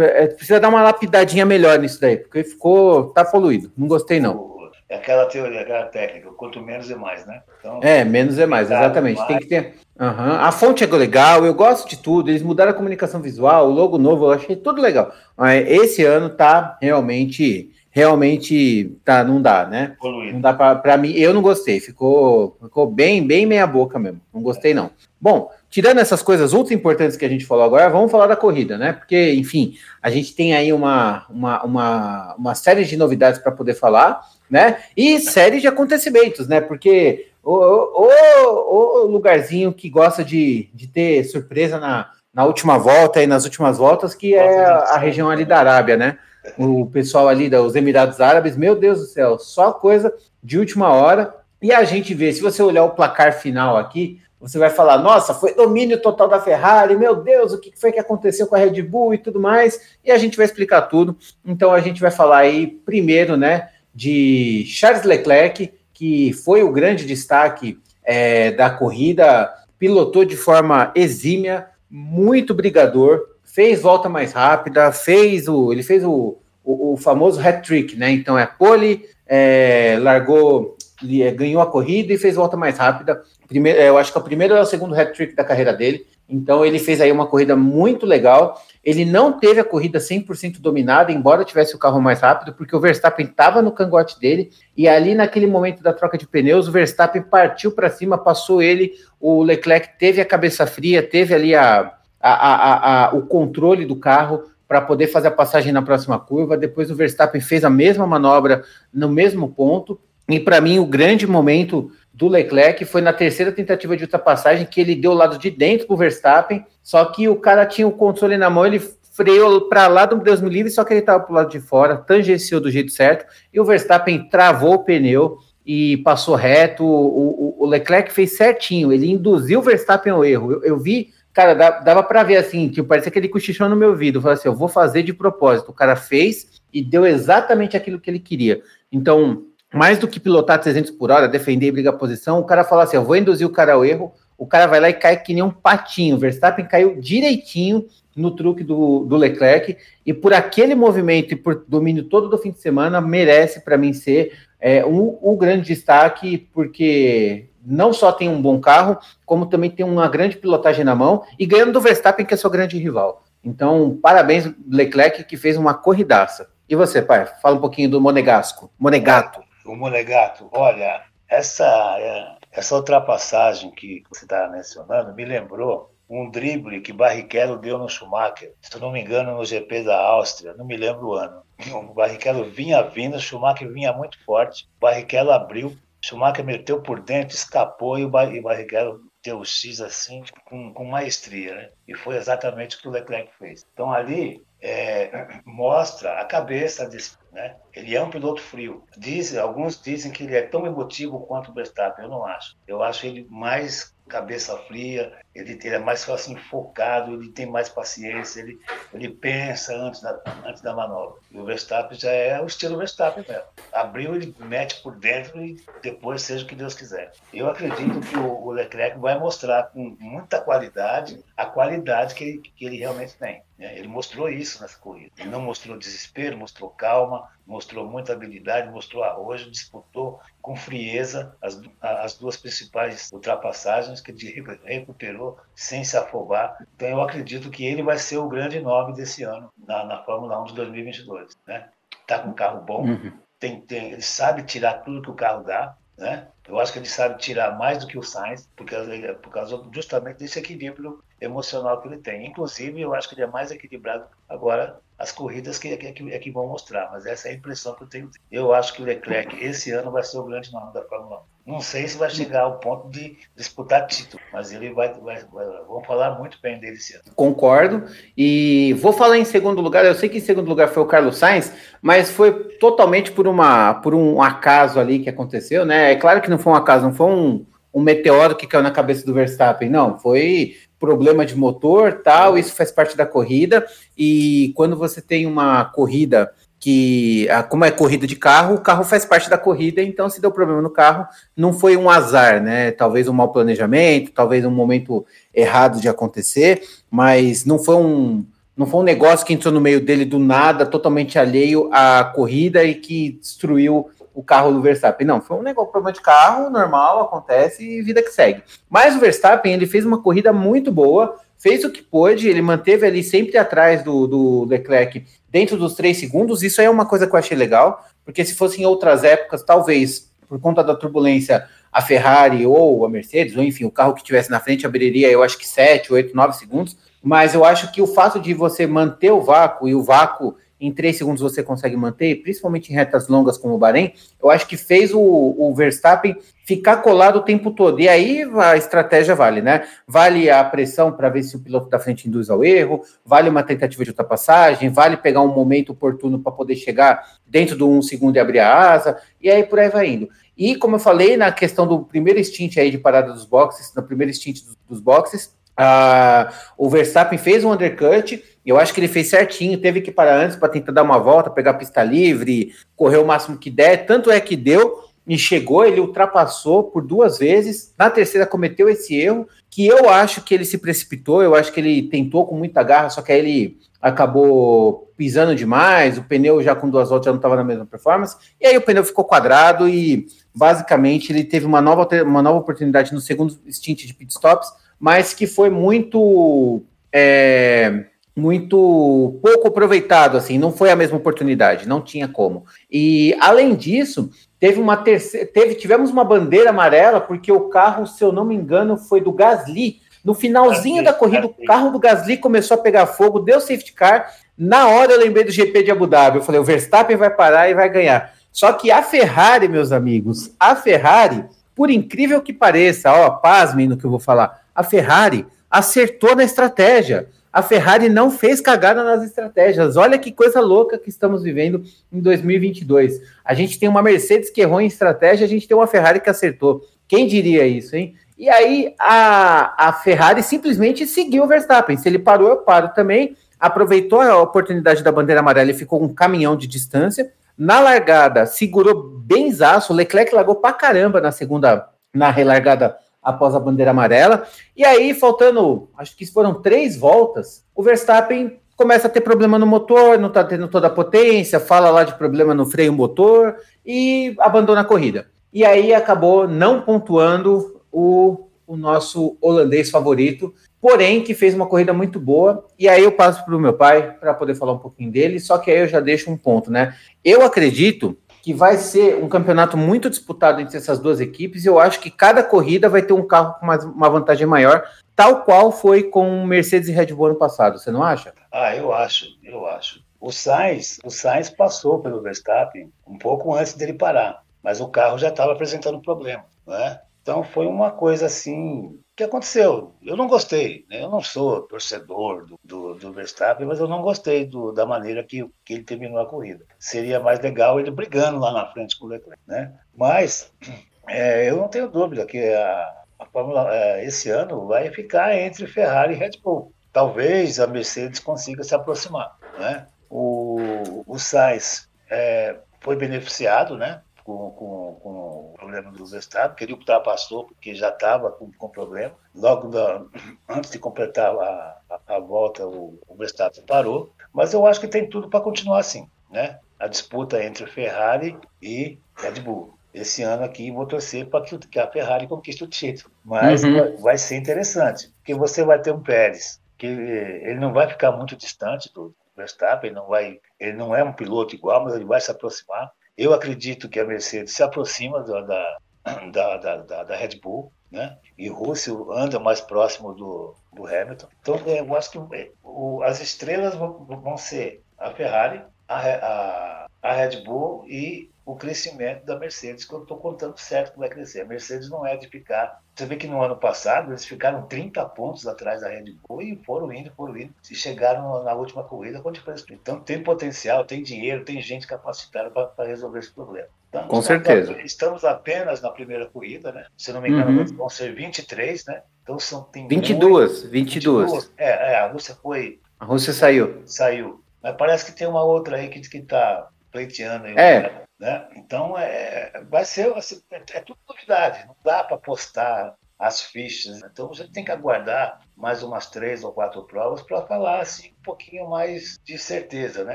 É, precisa dar uma lapidadinha melhor nisso daí, porque ficou, tá poluído. Não gostei não. É aquela teoria, aquela técnica, quanto menos é mais, né? Então, é, menos é mais, exatamente. Mais. Tem que ter. Uhum. A fonte é legal, eu gosto de tudo. Eles mudaram a comunicação visual, o logo novo, eu achei tudo legal. Mas esse ano tá realmente, realmente, tá, não dá, né? Poluído. Não dá para mim, eu não gostei. Ficou, ficou bem, bem meia boca mesmo. Não gostei não. Bom, tirando essas coisas ultra importantes que a gente falou agora, vamos falar da corrida, né? Porque, enfim, a gente tem aí uma, uma, uma, uma série de novidades para poder falar né? E série de acontecimentos, né? Porque o, o, o lugarzinho que gosta de, de ter surpresa na, na última volta e nas últimas voltas, que é a região ali da Arábia, né? O pessoal ali dos Emirados Árabes, meu Deus do céu, só coisa de última hora. E a gente vê, se você olhar o placar final aqui, você vai falar, nossa, foi domínio total da Ferrari, meu Deus, o que foi que aconteceu com a Red Bull e tudo mais, e a gente vai explicar tudo. Então a gente vai falar aí primeiro, né, de Charles Leclerc, que foi o grande destaque é, da corrida, pilotou de forma exímia, muito brigador, fez volta mais rápida, fez o, ele fez o, o, o famoso hat-trick, né? Então é pole, é, largou, é, ganhou a corrida e fez volta mais rápida. Primeiro, é, eu acho que é o primeiro é o segundo hat-trick da carreira dele. Então ele fez aí uma corrida muito legal. Ele não teve a corrida 100% dominada, embora tivesse o carro mais rápido, porque o Verstappen estava no cangote dele e ali naquele momento da troca de pneus, o Verstappen partiu para cima, passou ele, o Leclerc teve a cabeça fria, teve ali a, a, a, a o controle do carro para poder fazer a passagem na próxima curva. Depois o Verstappen fez a mesma manobra no mesmo ponto. E para mim, o grande momento do Leclerc foi na terceira tentativa de ultrapassagem que ele deu o lado de dentro para o Verstappen, só que o cara tinha o controle na mão, ele freou para lá do Deus me livre, só que ele estava para o lado de fora, tangenciou do jeito certo, e o Verstappen travou o pneu e passou reto. O, o, o Leclerc fez certinho, ele induziu o Verstappen ao erro. Eu, eu vi, cara, dava para ver assim, que parecia que ele cochichou no meu ouvido, falou assim: eu vou fazer de propósito. O cara fez e deu exatamente aquilo que ele queria. Então, mais do que pilotar 300 por hora, defender e brigar posição, o cara fala assim: eu vou induzir o cara ao erro, o cara vai lá e cai que nem um patinho. Verstappen caiu direitinho no truque do, do Leclerc, e por aquele movimento e por domínio todo do fim de semana, merece para mim ser é, um, um grande destaque, porque não só tem um bom carro, como também tem uma grande pilotagem na mão, e ganhando do Verstappen, que é seu grande rival. Então, parabéns, Leclerc, que fez uma corridaça. E você, pai? Fala um pouquinho do Monegasco, Monegato o Monegato, olha, essa, é, essa ultrapassagem que você está mencionando me lembrou um drible que Barrichello deu no Schumacher, se não me engano, no GP da Áustria, não me lembro o ano. O Barrichello vinha vindo, o Schumacher vinha muito forte, o Barrichello abriu, Schumacher meteu por dentro, escapou e o Barrichello deu o X assim, com, com maestria, né? E foi exatamente o que o Leclerc fez. Então ali é, mostra a cabeça desse, né? Ele é um piloto frio. Diz, alguns dizem que ele é tão emotivo quanto o Verstappen. Eu não acho. Eu acho ele mais cabeça fria, ele, é mais assim, focado, ele tem mais paciência, ele, ele pensa antes da, antes da manobra. E o Verstappen já é o estilo Verstappen mesmo. Abriu, ele mete por dentro e depois seja o que Deus quiser. Eu acredito que o, o Leclerc vai mostrar com muita qualidade a qualidade que ele, que ele realmente tem. Né? Ele mostrou isso nessa corrida. Ele não mostrou desespero, mostrou calma, mostrou muita habilidade, mostrou arrojo, disputou com frieza as, as duas principais ultrapassagens que ele recuperou sem se afobar. Então eu acredito que ele vai ser o grande nome desse ano na, na Fórmula 1 de 2022. Né? Tá com um carro bom, uhum. tem, tem, ele sabe tirar tudo que o carro dá. Né? Eu acho que ele sabe tirar mais do que o Sainz, por causa, por causa justamente desse equilíbrio emocional que ele tem. Inclusive, eu acho que ele é mais equilibrado agora as corridas que, que, é que vão mostrar, mas essa é a impressão que eu tenho. Eu acho que o Leclerc esse ano vai ser o grande nome da Fórmula 1. Não sei se vai chegar ao ponto de disputar título, mas ele vai, vai, vai vão falar muito bem dele esse ano. Concordo. E vou falar em segundo lugar. Eu sei que em segundo lugar foi o Carlos Sainz, mas foi totalmente por uma por um acaso ali que aconteceu, né? É claro que não foi um acaso, não foi um, um meteoro que caiu na cabeça do Verstappen, não. Foi problema de motor, tal, isso faz parte da corrida. E quando você tem uma corrida que, como é corrida de carro, o carro faz parte da corrida, então se deu problema no carro, não foi um azar, né? Talvez um mau planejamento, talvez um momento errado de acontecer, mas não foi um não foi um negócio que entrou no meio dele do nada, totalmente alheio à corrida e que destruiu o carro do Verstappen. Não, foi um negócio, problema de carro, normal, acontece e vida que segue. Mas o Verstappen, ele fez uma corrida muito boa, fez o que pôde, ele manteve ali sempre atrás do, do Leclerc dentro dos três segundos. Isso aí é uma coisa que eu achei legal, porque se fosse em outras épocas, talvez por conta da turbulência, a Ferrari ou a Mercedes, ou enfim, o carro que tivesse na frente abriria, eu acho que 7, 8, 9 segundos. Mas eu acho que o fato de você manter o vácuo e o vácuo em três segundos você consegue manter, principalmente em retas longas como o Bahrein, eu acho que fez o, o, Verstappen ficar colado o tempo todo. E aí a estratégia vale, né? Vale a pressão para ver se o piloto da frente induz ao erro, vale uma tentativa de ultrapassagem, vale pegar um momento oportuno para poder chegar dentro do um segundo e abrir a asa, e aí por aí vai indo. E como eu falei, na questão do primeiro stint aí de parada dos boxes, no primeiro stint dos, dos boxes, uh, o Verstappen fez um undercut eu acho que ele fez certinho, teve que parar antes para tentar dar uma volta, pegar a pista livre, correr o máximo que der. Tanto é que deu e chegou, ele ultrapassou por duas vezes. Na terceira cometeu esse erro, que eu acho que ele se precipitou, eu acho que ele tentou com muita garra, só que aí ele acabou pisando demais, o pneu já com duas voltas já não estava na mesma performance, e aí o pneu ficou quadrado e basicamente ele teve uma nova, uma nova oportunidade no segundo stint de pitstops, mas que foi muito. É muito pouco aproveitado, assim, não foi a mesma oportunidade, não tinha como. E além disso, teve uma terceira, teve, tivemos uma bandeira amarela porque o carro, se eu não me engano, foi do Gasly. No finalzinho da corrida, o carro do Gasly começou a pegar fogo, deu safety car. Na hora eu lembrei do GP de Abu Dhabi, eu falei, o Verstappen vai parar e vai ganhar. Só que a Ferrari, meus amigos, a Ferrari, por incrível que pareça, ó, pasmem no que eu vou falar, a Ferrari acertou na estratégia a Ferrari não fez cagada nas estratégias. Olha que coisa louca que estamos vivendo em 2022. A gente tem uma Mercedes que errou em estratégia, a gente tem uma Ferrari que acertou. Quem diria isso, hein? E aí a, a Ferrari simplesmente seguiu o Verstappen. Se ele parou, eu paro também. Aproveitou a oportunidade da bandeira amarela e ficou um caminhão de distância. Na largada, segurou bem zaço. Leclerc largou pra caramba na segunda, na relargada após a bandeira amarela. E aí, faltando, acho que foram três voltas, o Verstappen começa a ter problema no motor, não está tendo toda a potência, fala lá de problema no freio motor e abandona a corrida. E aí acabou não pontuando o, o nosso holandês favorito, porém que fez uma corrida muito boa. E aí eu passo para o meu pai para poder falar um pouquinho dele, só que aí eu já deixo um ponto, né? Eu acredito que vai ser um campeonato muito disputado entre essas duas equipes, e eu acho que cada corrida vai ter um carro com uma, uma vantagem maior, tal qual foi com Mercedes e Red Bull ano passado, você não acha? Ah, eu acho, eu acho. O Sainz, o Sainz passou pelo Verstappen um pouco antes dele parar, mas o carro já estava apresentando problema, né? Então foi uma coisa assim que aconteceu. Eu não gostei, né? eu não sou torcedor do, do, do Verstappen, mas eu não gostei do, da maneira que, que ele terminou a corrida. Seria mais legal ele brigando lá na frente com o Leclerc, né? Mas é, eu não tenho dúvida que a, a Fórmula é, esse ano vai ficar entre Ferrari e Red Bull. Talvez a Mercedes consiga se aproximar, né? O, o Sainz é, foi beneficiado, né? Com, com, com o problema do Verstappen, que ele ultrapassou porque já estava com, com problema. Logo da, antes de completar a, a, a volta, o, o Verstappen parou. Mas eu acho que tem tudo para continuar assim, né? A disputa entre Ferrari e Red Bull. esse ano aqui vou torcer para que a Ferrari conquiste o título. Mas uhum. vai ser interessante, porque você vai ter um Pérez, que ele não vai ficar muito distante do Verstappen, ele não, vai, ele não é um piloto igual, mas ele vai se aproximar. Eu acredito que a Mercedes se aproxima da, da, da, da, da Red Bull, né? E Russell anda mais próximo do, do Hamilton. Então, eu acho que é, o, as estrelas vão, vão ser a Ferrari, a, a, a Red Bull e o crescimento da Mercedes, que eu estou contando certo que vai crescer. A Mercedes não é de ficar. Você vê que no ano passado eles ficaram 30 pontos atrás da Red Bull e foram indo, foram indo, e chegaram na última corrida com diferença. Então tem potencial, tem dinheiro, tem gente capacitada para resolver esse problema. Então, com certeza. Estamos apenas na primeira corrida, né? Se não me engano, uhum. vão ser 23, né? Então são tem 22, 22. 22. É, é, a Rússia foi. A Rússia saiu. Saiu. Mas parece que tem uma outra aí que está pleiteando. É. Né? Então, é, vai ser, assim, é, é tudo novidade, não dá para postar as fichas. Então, gente tem que aguardar mais umas três ou quatro provas para falar assim, um pouquinho mais de certeza. Né?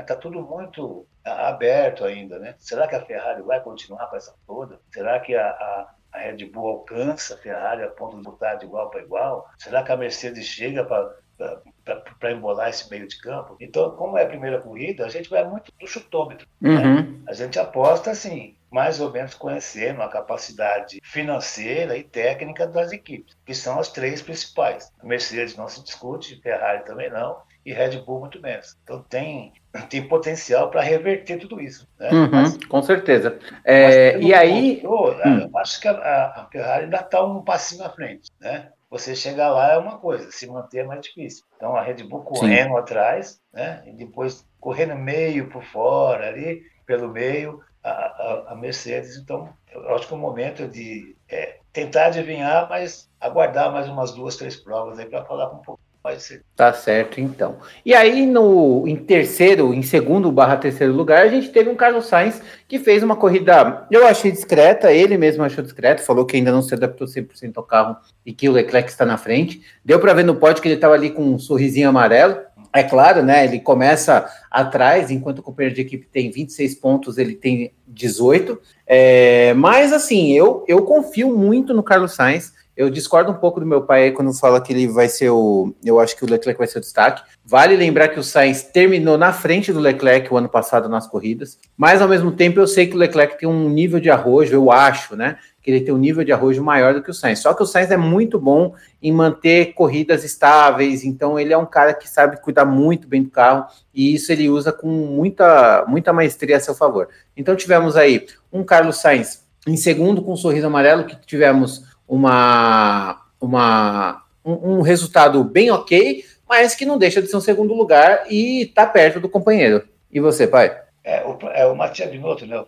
Está tudo muito aberto ainda. Né? Será que a Ferrari vai continuar com essa toda? Será que a, a a Red Bull alcança a Ferrari a ponto de lutar de igual para igual? Será que a Mercedes chega para para embolar esse meio de campo. Então, como é a primeira corrida, a gente vai muito do chutômetro. Né? Uhum. Né? A gente aposta assim, mais ou menos conhecendo a capacidade financeira e técnica das equipes, que são as três principais. A Mercedes não se discute, Ferrari também não, e Red Bull muito menos. Então tem, tem potencial para reverter tudo isso. Né? Uhum, mas, com certeza. É, e aí. Ponto, hum. Eu acho que a, a Ferrari ainda está um passinho à frente. Né? Você chegar lá é uma coisa, se manter é mais difícil. Então a Red Bull correndo Sim. atrás, né? E depois correndo meio por fora ali, pelo meio, a, a, a Mercedes. Então, eu acho que é o momento de é, tentar adivinhar, mas aguardar mais umas duas, três provas aí para falar com um pouco Pode ser. Tá certo, então. E aí, no, em terceiro, em segundo barra terceiro lugar, a gente teve um Carlos Sainz que fez uma corrida, eu achei discreta, ele mesmo achou discreto, falou que ainda não se adaptou 100% ao carro e que o Leclerc está na frente. Deu para ver no pódio que ele estava ali com um sorrisinho amarelo. É claro, né? Ele começa atrás, enquanto o companheiro de equipe tem 26 pontos, ele tem 18. É, mas assim, eu, eu confio muito no Carlos Sainz. Eu discordo um pouco do meu pai quando fala que ele vai ser o. Eu acho que o Leclerc vai ser o destaque. Vale lembrar que o Sainz terminou na frente do Leclerc o ano passado nas corridas, mas ao mesmo tempo eu sei que o Leclerc tem um nível de arrojo, eu acho, né? Que ele tem um nível de arrojo maior do que o Sainz. Só que o Sainz é muito bom em manter corridas estáveis, então ele é um cara que sabe cuidar muito bem do carro e isso ele usa com muita, muita maestria a seu favor. Então tivemos aí um Carlos Sainz em segundo com um sorriso amarelo, que tivemos uma, uma, um, um, resultado bem ok, mas que não deixa de ser um segundo lugar e está perto do companheiro. E você, pai? É o, é o Matias Binotto, né?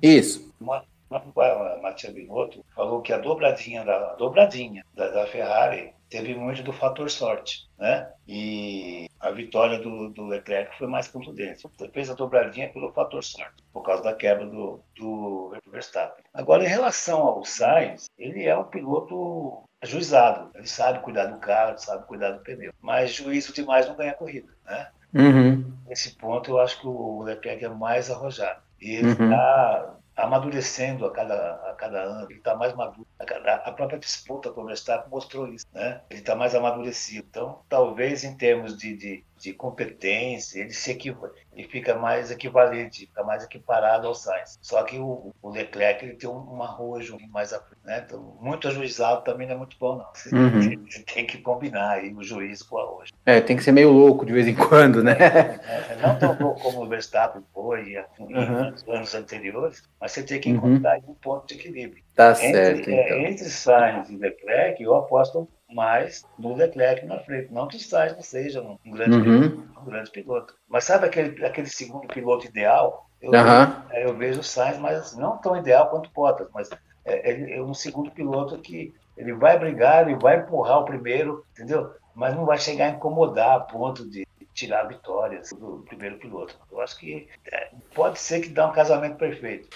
Isso. Uma, Matias Binotto falou que a dobradinha da, a dobradinha da, da Ferrari teve muito do fator sorte, né? E a vitória do, do Leclerc foi mais contundente. Ele fez a dobradinha pelo fator sorte, por causa da quebra do, do Verstappen. Agora, em relação ao Sainz, ele é um piloto ajuizado. Ele sabe cuidar do carro, sabe cuidar do pneu. Mas juízo demais não ganha corrida, né? Uhum. Nesse ponto, eu acho que o Leclerc é mais arrojado. E ele está uhum amadurecendo a cada, a cada ano, ele está mais maduro. A, própria disputa com o Verstappen mostrou isso, né? Ele está mais amadurecido. Então, talvez em termos de, de, de competência, ele, se equiva, ele fica mais equivalente, fica mais equiparado ao Sainz. Só que o, o Leclerc ele tem um, arrojo mais à frente, né? Então, muito ajuizado também não é muito bom, não. Você, uhum. você tem que combinar aí o juiz com o arrojo. É, tem que ser meio louco de vez em quando, né? É, é, não tão louco como o Verstappen foi em, uhum. anos anteriores, mas você tem que uhum. encontrar uhum. um ponto de equilíbrio. Tá entre, certo. É, então. entre Sainz e Leclerc, eu aposto mais no Leclerc na frente. Não que o Sainz não seja um grande, uhum. piloto, um grande piloto. Mas sabe aquele, aquele segundo piloto ideal? Eu, uhum. vejo, é, eu vejo o Sainz, mas assim, não tão ideal quanto o Bottas, mas é, ele é um segundo piloto que ele vai brigar, ele vai empurrar o primeiro, entendeu? Mas não vai chegar a incomodar a ponto de tirar vitórias do primeiro piloto. Eu acho que é, pode ser que dá um casamento perfeito.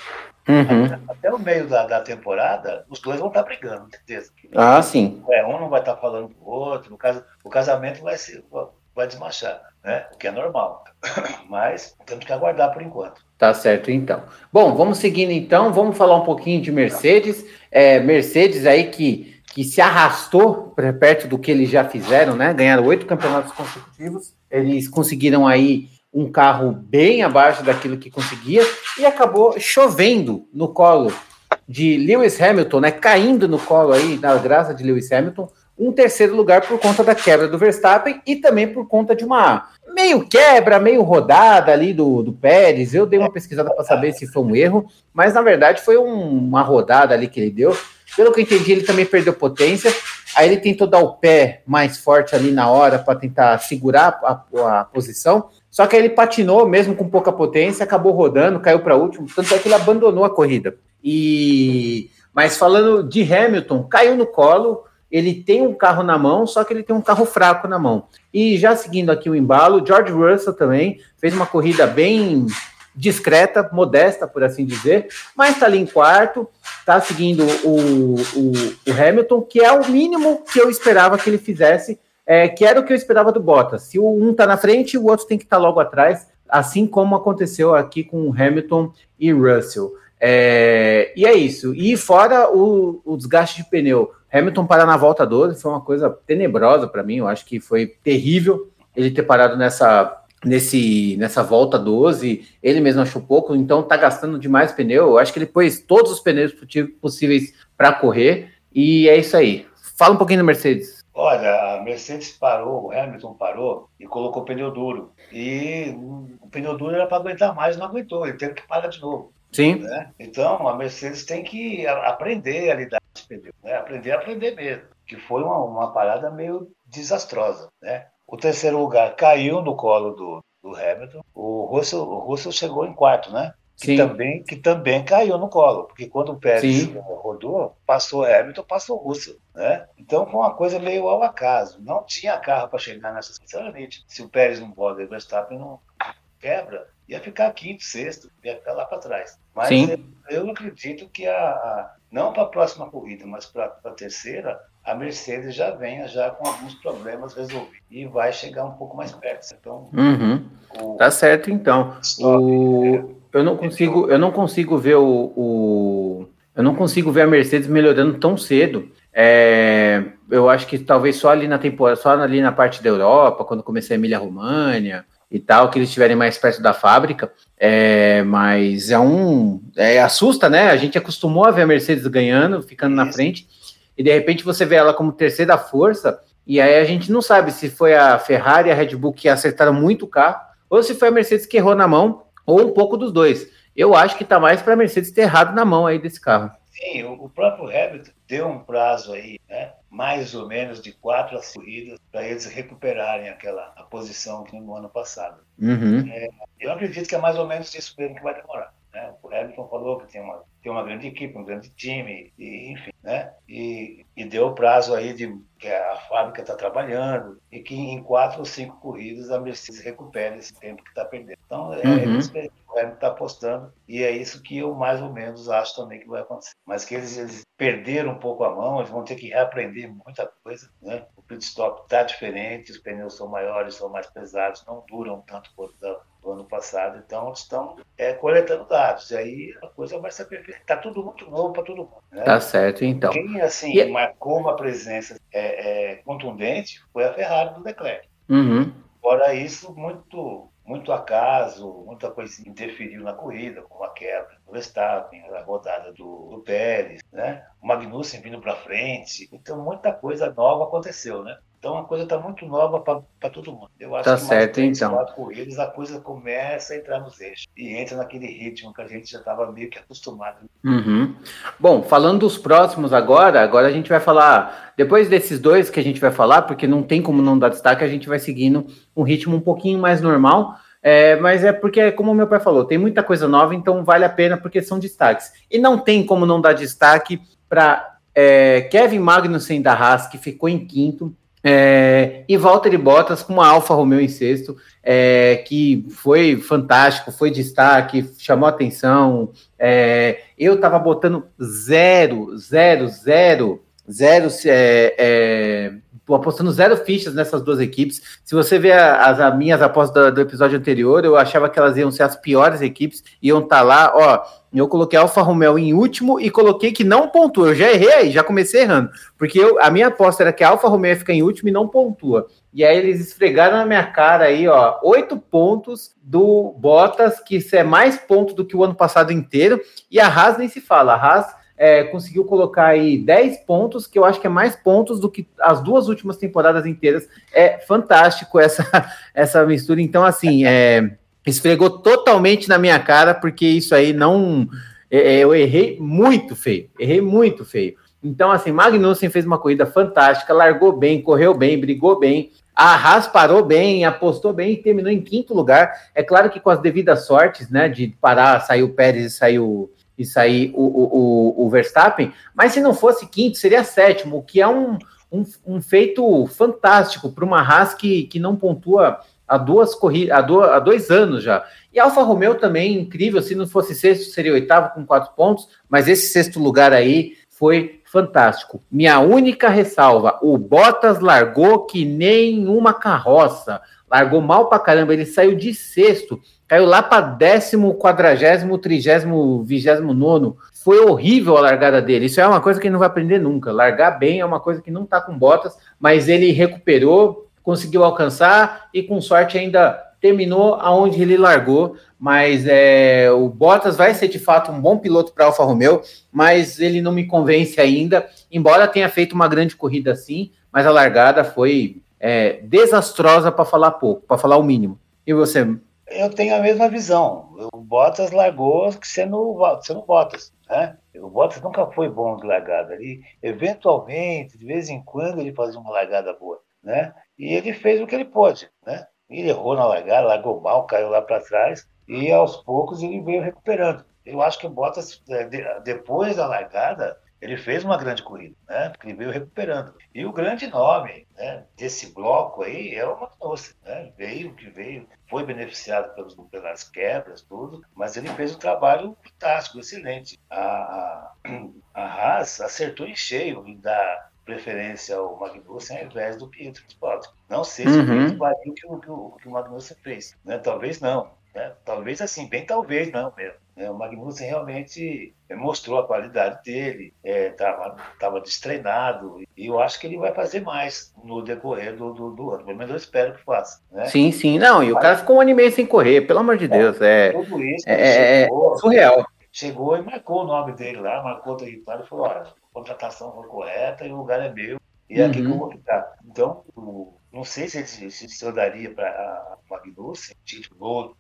Uhum. Até, até, o meio da, da, temporada, os dois vão estar brigando, com certeza. Ah, sim. É, um não vai estar falando com o outro. No caso, o casamento vai ser, vai desmanchar, né? O que é normal. Mas temos que aguardar por enquanto. Tá certo, então. Bom, vamos seguindo então, vamos falar um pouquinho de Mercedes. É, Mercedes aí que, que se arrastou perto do que eles já fizeram, né? Ganharam oito campeonatos consecutivos. Eles conseguiram aí um carro bem abaixo daquilo que conseguia e acabou chovendo no colo de Lewis Hamilton, né? Caindo no colo aí, na graça de Lewis Hamilton, um terceiro lugar por conta da quebra do Verstappen e também por conta de uma meio quebra, meio rodada ali do, do Pérez. Eu dei uma pesquisada para saber se foi um erro, mas na verdade foi um, uma rodada ali que ele deu. Pelo que eu entendi, ele também perdeu potência. Aí ele tentou dar o pé mais forte ali na hora para tentar segurar a, a, posição. Só que aí ele patinou, mesmo com pouca potência, acabou rodando, caiu para último. Tanto é que ele abandonou a corrida. E mas falando de Hamilton, caiu no colo ele tem um carro na mão, só que ele tem um carro fraco na mão. E já seguindo aqui o embalo, George Russell também fez uma corrida bem discreta, modesta, por assim dizer, mas está ali em quarto, está seguindo o, o, o, Hamilton, que é o mínimo que eu esperava que ele fizesse, é, que era o que eu esperava do Bottas. Se um está na frente, o outro tem que estar tá logo atrás, assim como aconteceu aqui com Hamilton e Russell. É, e é isso. E fora o, o desgaste de pneu. Hamilton parar na volta 12 foi uma coisa tenebrosa para mim. Eu acho que foi terrível ele ter parado nessa, nesse, nessa volta 12. Ele mesmo achou pouco, então tá gastando demais pneu. Eu acho que ele pôs todos os pneus possíveis para correr. E é isso aí. Fala um pouquinho da Mercedes. Olha, a Mercedes parou, o Hamilton parou e colocou pneu duro. E o pneu duro era para aguentar mais, não aguentou, ele teve que parar de novo. Sim. Né? Então, a Mercedes tem que aprender a lidar com esse pneu, né? aprender a aprender mesmo, que foi uma, uma parada meio desastrosa. Né? O terceiro lugar caiu no colo do, do Hamilton, o Russell, o Russell chegou em quarto, né? Que também, que também caiu no colo, porque quando o Pérez Sim. rodou, passou Hamilton, passou Russell, né? Então foi uma coisa meio ao acaso. Não tinha carro para chegar nessa, sinceramente. Se o Pérez não pode, o Verstappen não quebra, ia ficar quinto, sexto, ia ficar lá para trás. Mas eu, eu, acredito que a, a não para a próxima corrida, mas para a terceira, a Mercedes já venha já com alguns problemas resolvidos e vai chegar um pouco mais perto. Então, uhum. o, tá certo então. O, eu não consigo, eu não consigo ver o, o, eu não consigo ver a Mercedes melhorando tão cedo. É, eu acho que talvez só ali na temporada, só ali na parte da Europa, quando comecei a Emília România, e tal, que eles estiverem mais perto da fábrica. É, mas é um. É, assusta, né? A gente acostumou a ver a Mercedes ganhando, ficando Isso. na frente, e de repente você vê ela como terceira força, e aí a gente não sabe se foi a Ferrari e a Red Bull que acertaram muito o carro, ou se foi a Mercedes que errou na mão, ou um pouco dos dois. Eu acho que tá mais para a Mercedes ter errado na mão aí desse carro. Sim, o próprio Hamilton deu um prazo aí, né? mais ou menos de quatro a corridas para eles recuperarem aquela a posição que no ano passado. Uhum. É, eu acredito que é mais ou menos isso mesmo que vai demorar. O Hamilton falou que tem uma, tem uma grande equipe, um grande time, e, enfim, né? E, e deu o prazo aí de que a fábrica está trabalhando e que em quatro ou cinco corridas a Mercedes recupere esse tempo que está perdendo. Então, é, uhum. isso que o Hamilton está apostando e é isso que eu mais ou menos acho também que vai acontecer. Mas que eles, eles perderam um pouco a mão, eles vão ter que reaprender muita coisa, né? O pit stop está diferente, os pneus são maiores, são mais pesados, não duram tanto quanto do ano passado, então estão é, coletando dados, e aí a coisa vai se aperfeiçoar. Está tudo muito novo para todo mundo. Né? Tá certo, então. Quem, assim, e... marcou uma presença é, é, contundente foi a Ferrari do Leclerc. Uhum. Fora isso, muito muito acaso, muita coisa interferiu na corrida, como a quebra do Verstappen, a rodada do, do Pérez, né? o Magnussen vindo para frente. Então, muita coisa nova aconteceu, né? Então a coisa está muito nova para todo mundo. Eu acho tá que certo, três, então. quatro corridas a coisa começa a entrar nos eixos e entra naquele ritmo que a gente já estava meio que acostumado. Uhum. Bom, falando dos próximos agora, agora a gente vai falar depois desses dois que a gente vai falar, porque não tem como não dar destaque, a gente vai seguindo um ritmo um pouquinho mais normal. É, mas é porque, como o meu pai falou, tem muita coisa nova, então vale a pena porque são destaques. E não tem como não dar destaque para é, Kevin Magnussen da Haas, que ficou em quinto, é, e Walter Bottas com uma Alfa Romeo em sexto, é, que foi fantástico, foi destaque, chamou atenção. É, eu estava botando zero, zero, zero, zero é, é, apostando zero fichas nessas duas equipes. Se você ver as, as minhas apostas do, do, episódio anterior, eu achava que elas iam ser as piores equipes, iam estar tá lá, ó. Eu coloquei Alfa Romeo em último e coloquei que não pontua. Eu já errei aí, já comecei errando. Porque eu, a minha aposta era que a Alfa Romeo ia ficar em último e não pontua. E aí eles esfregaram na minha cara aí, ó, oito pontos do Bottas, que isso é mais ponto do que o ano passado inteiro. E a Haas nem se fala. A Haas é, conseguiu colocar aí 10 pontos, que eu acho que é mais pontos do que as duas últimas temporadas inteiras. É fantástico essa, essa mistura. Então, assim, é, esfregou totalmente na minha cara, porque isso aí não. É, é, eu errei muito feio, errei muito feio. Então, assim, Magnussen fez uma corrida fantástica, largou bem, correu bem, brigou bem. A Haas parou bem, apostou bem e terminou em quinto lugar. É claro que com as devidas sortes, né, de parar, saiu o Pérez e saiu e sair o, o, o, Verstappen, mas se não fosse quinto, seria sétimo, o que é um, um, um feito fantástico para uma Haas que, que não pontua há duas corridas, há, há dois anos já. E Alfa Romeo também, incrível, se não fosse sexto, seria oitavo com quatro pontos, mas esse sexto lugar aí foi fantástico. Minha única ressalva: o Bottas largou que nem uma carroça, largou mal pra caramba, ele saiu de sexto caiu lá para décimo, quadragésimo, trigésimo, vigésimo nono. Foi horrível a largada dele. Isso é uma coisa que ele não vai aprender nunca. Largar bem é uma coisa que não está com botas, mas ele recuperou, conseguiu alcançar e com sorte ainda terminou aonde ele largou. Mas é, o Bottas vai ser de fato um bom piloto para Alfa Romeo, mas ele não me convence ainda, embora tenha feito uma grande corrida assim, mas a largada foi é, desastrosa para falar pouco, para falar o mínimo. E você, eu tenho a mesma visão. O Bottas largou sendo, sendo Bottas. Né? O Bottas nunca foi bom de largada. Ele, eventualmente, de vez em quando, ele fazia uma largada boa. Né? E ele fez o que ele pôde. Né? Ele errou na largada, largou mal, caiu lá para trás. E aos poucos ele veio recuperando. Eu acho que o Bottas, é, depois da largada, ele fez uma grande corrida, né? Porque ele veio recuperando. E o grande nome né, desse bloco aí é o Magnussen, né? Veio que veio, foi beneficiado pelos, pelas quebras, tudo, mas ele fez um trabalho fantástico, excelente. A, a, a Haas acertou em cheio em dar preferência ao Magnussen ao invés do Pietro Fittipaldi. Não sei se uhum. o Pietro que o, que o, que o Magnussen fez, né? Talvez não, né? Talvez assim, bem talvez não mesmo. Né? O Magnussen realmente mostrou a qualidade dele, estava é, tava destreinado, e eu acho que ele vai fazer mais no decorrer do, do, do ano. Pelo menos eu espero que faça. Né? Sim, sim. Não, e o Mas, cara ficou um ano e meio sem correr, pelo amor de é, Deus. É, tudo isso, é, é chegou, surreal. Chegou e marcou o nome dele lá, marcou o território e falou: olha, contratação foi correta e o lugar é meu, e é aqui que eu uhum. vou ficar. Então, não sei se ele se, se eu daria para Magnussen, título,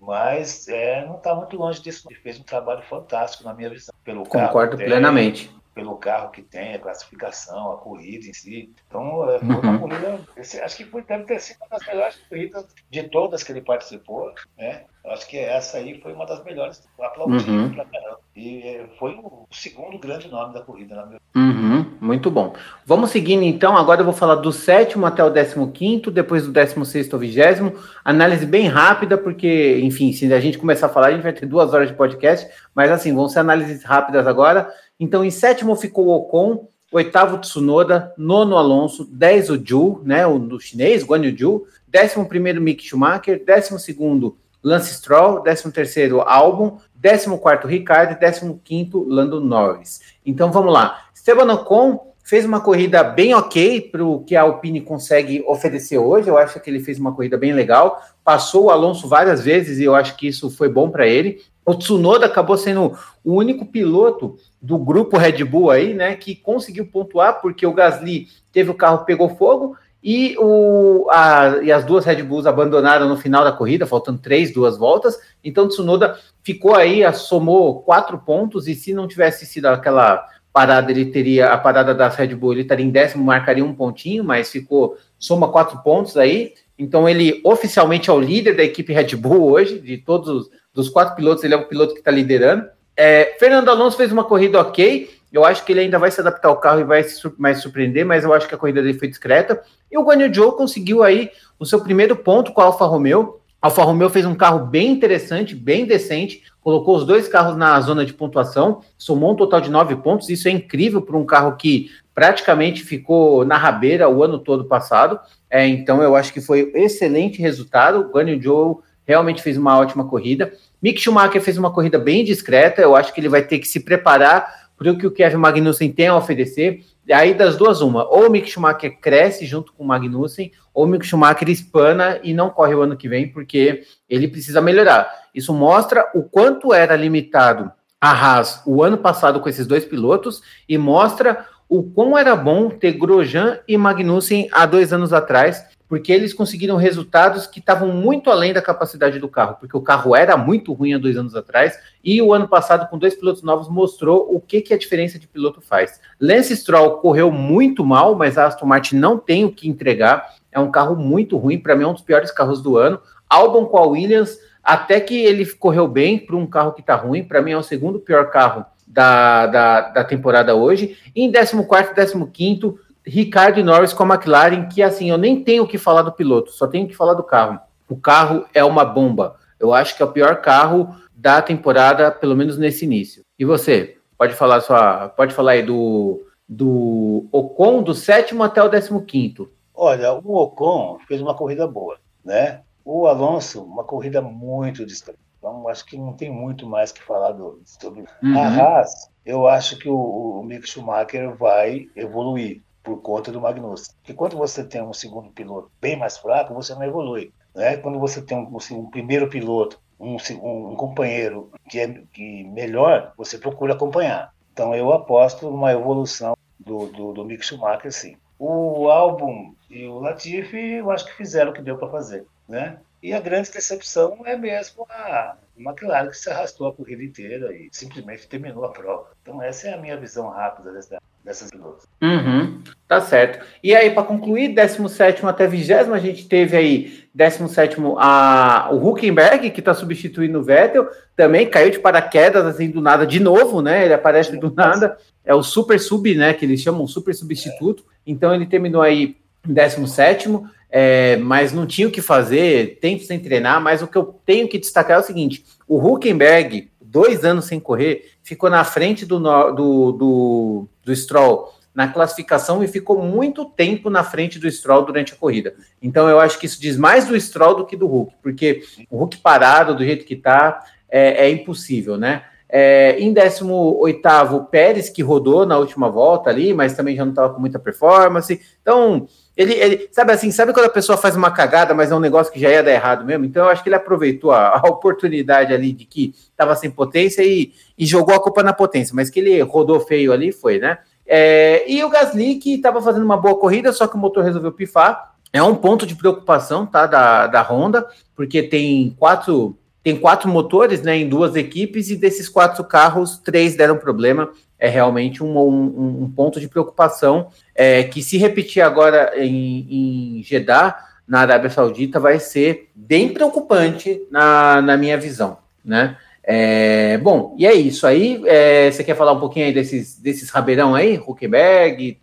mas é, não está muito longe disso. Ele fez um trabalho fantástico na minha visão. Pelo Concordo carro plenamente. Pelo carro que tem, a classificação, a corrida em si. Então, é, foi uhum. uma corrida. Acho que foi, deve ter sido uma das melhores corridas de todas que ele participou. Né? Acho que essa aí foi uma das melhores. Aplaudido uhum. pra caramba. E é, foi o segundo grande nome da corrida, na minha uhum, Muito bom. Vamos seguindo então. Agora eu vou falar do sétimo até o décimo quinto, depois do décimo sexto ao vigésimo. Análise bem rápida, porque, enfim, se a gente começar a falar, a gente vai ter duas horas de podcast. Mas assim, vão ser análises rápidas agora. Então, em sétimo ficou o Ocon, oitavo Tsunoda, nono Alonso, dez o Ju, né, o do chinês, Guan Yu Zhu, décimo primeiro Mick Schumacher, décimo segundo Lance Stroll, 13º Albon, 14º Ricardo e 15º Lando Norris. Então vamos lá. Esteban Ocon fez uma corrida bem ok para o que a Alpine consegue oferecer hoje. Eu acho que ele fez uma corrida bem legal. Passou o Alonso várias vezes e eu acho que isso foi bom para ele. O Tsunoda acabou sendo o único piloto do grupo Red Bull aí, né, que conseguiu pontuar porque o Gasly teve o carro pegou fogo e, o, a, e as duas Red Bulls abandonaram no final da corrida, faltando três, duas voltas. Então, Tsunoda ficou aí, somou quatro pontos. E se não tivesse sido aquela parada, ele teria a parada das Red Bull, ele estaria em décimo, marcaria um pontinho, mas ficou, soma quatro pontos aí. Então, ele oficialmente é o líder da equipe Red Bull hoje, de todos os dos quatro pilotos, ele é o piloto que está liderando. É, Fernando Alonso fez uma corrida ok, eu acho que ele ainda vai se adaptar ao carro e vai se mais surpreender, mas eu acho que a corrida dele foi discreta. E o Guan Yu Zhou conseguiu aí o seu primeiro ponto com a Alfa Romeo. A Alfa Romeo fez um carro bem interessante, bem decente, colocou os dois carros na zona de pontuação, somou um total de nove pontos. Isso é incrível para um carro que praticamente ficou na rabeira o ano todo passado. É, então eu acho que foi excelente resultado. O Guanyu Joe realmente fez uma ótima corrida. Mick Schumacher fez uma corrida bem discreta. Eu acho que ele vai ter que se preparar para o que o Kevin Magnussen tem a oferecer. E aí, das duas, uma. Ou o Mick Schumacher cresce junto com o Magnussen, ou o Mick Schumacher espana e não corre o ano que vem, porque ele precisa melhorar. Isso mostra o quanto era limitado a Haas o ano passado com esses dois pilotos e mostra o quão era bom ter Grosjean e Magnussen há dois anos atrás, porque eles conseguiram resultados que estavam muito além da capacidade do carro, porque o carro era muito ruim há dois anos atrás, e o ano passado, com dois pilotos novos, mostrou o que, que a diferença de piloto faz. Lance Stroll correu muito mal, mas a Aston Martin não tem o que entregar, é um carro muito ruim, para mim é um dos piores carros do ano. Albon com a Williams, até que ele correu bem para um carro que está ruim, para mim é o segundo pior carro da, da, da temporada hoje. E em 14 15 Ricardo e Norris com a McLaren, que assim, eu nem tenho o que falar do piloto, só tenho que falar do carro. O carro é uma bomba. Eu acho que é o pior carro da temporada, pelo menos nesse início. E você? Pode falar sua, pode falar aí do, do Ocon do sétimo até o décimo quinto. Olha, o Ocon fez uma corrida boa, né? O Alonso, uma corrida muito distante. Então, acho que não tem muito mais que falar do, sobre uhum. a Haas. Eu acho que o, o Mick Schumacher vai evoluir por conta do Magnussen. Porque quando você tem um segundo piloto bem mais fraco, você não evolui. Né? Quando você tem um, um primeiro piloto, um, um, companheiro que é que melhor, você procura acompanhar. Então eu aposto numa evolução do, do, do Mick Schumacher, sim. O álbum e o Latifi, eu acho que fizeram o que deu para fazer. Né? E a grande decepção é mesmo a McLaren, que se arrastou a corrida inteira e simplesmente terminou a prova. Então, essa é a minha visão rápida dessa, dessas pilotos. Uhum, tá certo. E aí, para concluir, 17 até 20, a gente teve aí 17 a, o Huckenberg, que está substituindo o Vettel, também caiu de paraquedas, assim, do nada, de novo, né? Ele aparece do nada. É o super sub, né? Que eles chamam super substituto. Então, ele terminou aí 17 é, mas não tinha o que fazer, tempo sem treinar. Mas o que eu tenho que destacar é o seguinte: o Huckenberg, dois anos sem correr, ficou na frente do, do, do, do Stroll na classificação e ficou muito tempo na frente do Stroll durante a corrida. Então eu acho que isso diz mais do Stroll do que do Hulk, porque o Hulk parado do jeito que está é, é, impossível, né? É, em 18 Pérez, que rodou na última volta ali, mas também já não estava com muita performance. Então, ele, ele, sabe assim, sabe quando a pessoa faz uma cagada, mas é um negócio que já ia dar errado mesmo? Então eu acho que ele aproveitou a, a oportunidade ali de que estava sem potência e, e, jogou a culpa na potência, mas que ele rodou feio ali foi, né? É, e o Gasly que estava fazendo uma boa corrida, só que o motor resolveu pifar. É um ponto de preocupação, tá, da, da Honda, porque tem quatro tem quatro motores, né, em duas equipes e desses quatro carros três deram problema é realmente um, um, um ponto de preocupação é, que se repetir agora em, em Jeddah, na Arábia Saudita, vai ser bem preocupante na, na minha visão, né? É, bom, e é isso aí. É, você quer falar um pouquinho aí desses, desses rabeirão aí? Huckenberg,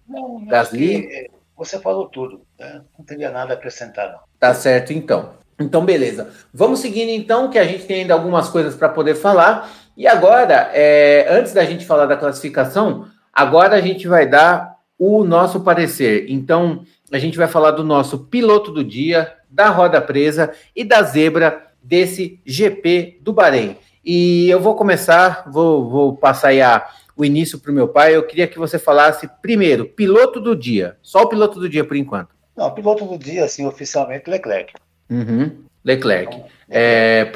Gasly? Você falou tudo, né? não teria nada a acrescentar, não. Tá certo, então. Então, beleza. Vamos seguindo, então, que a gente tem ainda algumas coisas para poder falar. E agora, é, antes da gente falar da classificação, agora a gente vai dar o nosso parecer. Então, a gente vai falar do nosso piloto do dia, da roda presa e da zebra desse GP do Bahrein. E eu vou começar, vou, vou passar a, o início para o meu pai. Eu queria que você falasse primeiro, piloto do dia. Só o piloto do dia por enquanto. Não, piloto do dia, assim, oficialmente, Leclerc. Uhum. Leclerc. É,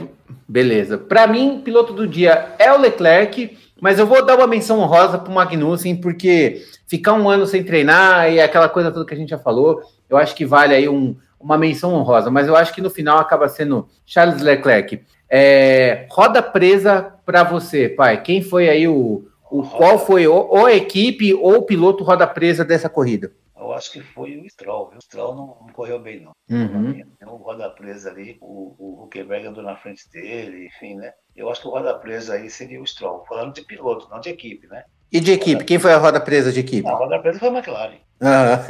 beleza. Para mim, piloto do dia é o Leclerc, mas eu vou dar uma menção honrosa para o Magnussen, porque ficar um ano sem treinar e aquela coisa toda que a gente já falou, eu acho que vale aí um, uma menção honrosa, mas eu acho que no final acaba sendo Charles Leclerc. É, roda presa para você, pai. Quem foi aí o, o qual foi ou a equipe ou o piloto roda presa dessa corrida? Eu acho que foi o Stroll. Viu? O Stroll não, não correu bem, não. Uhum. Tem um roda presa ali, o, o Huckenberg andou na frente dele, enfim, né? Eu acho que o roda presa aí seria o Stroll. Falando de piloto, não de equipe, né? E de equipe? Quem foi a roda presa de equipe? a roda presa foi a McLaren. Uhum.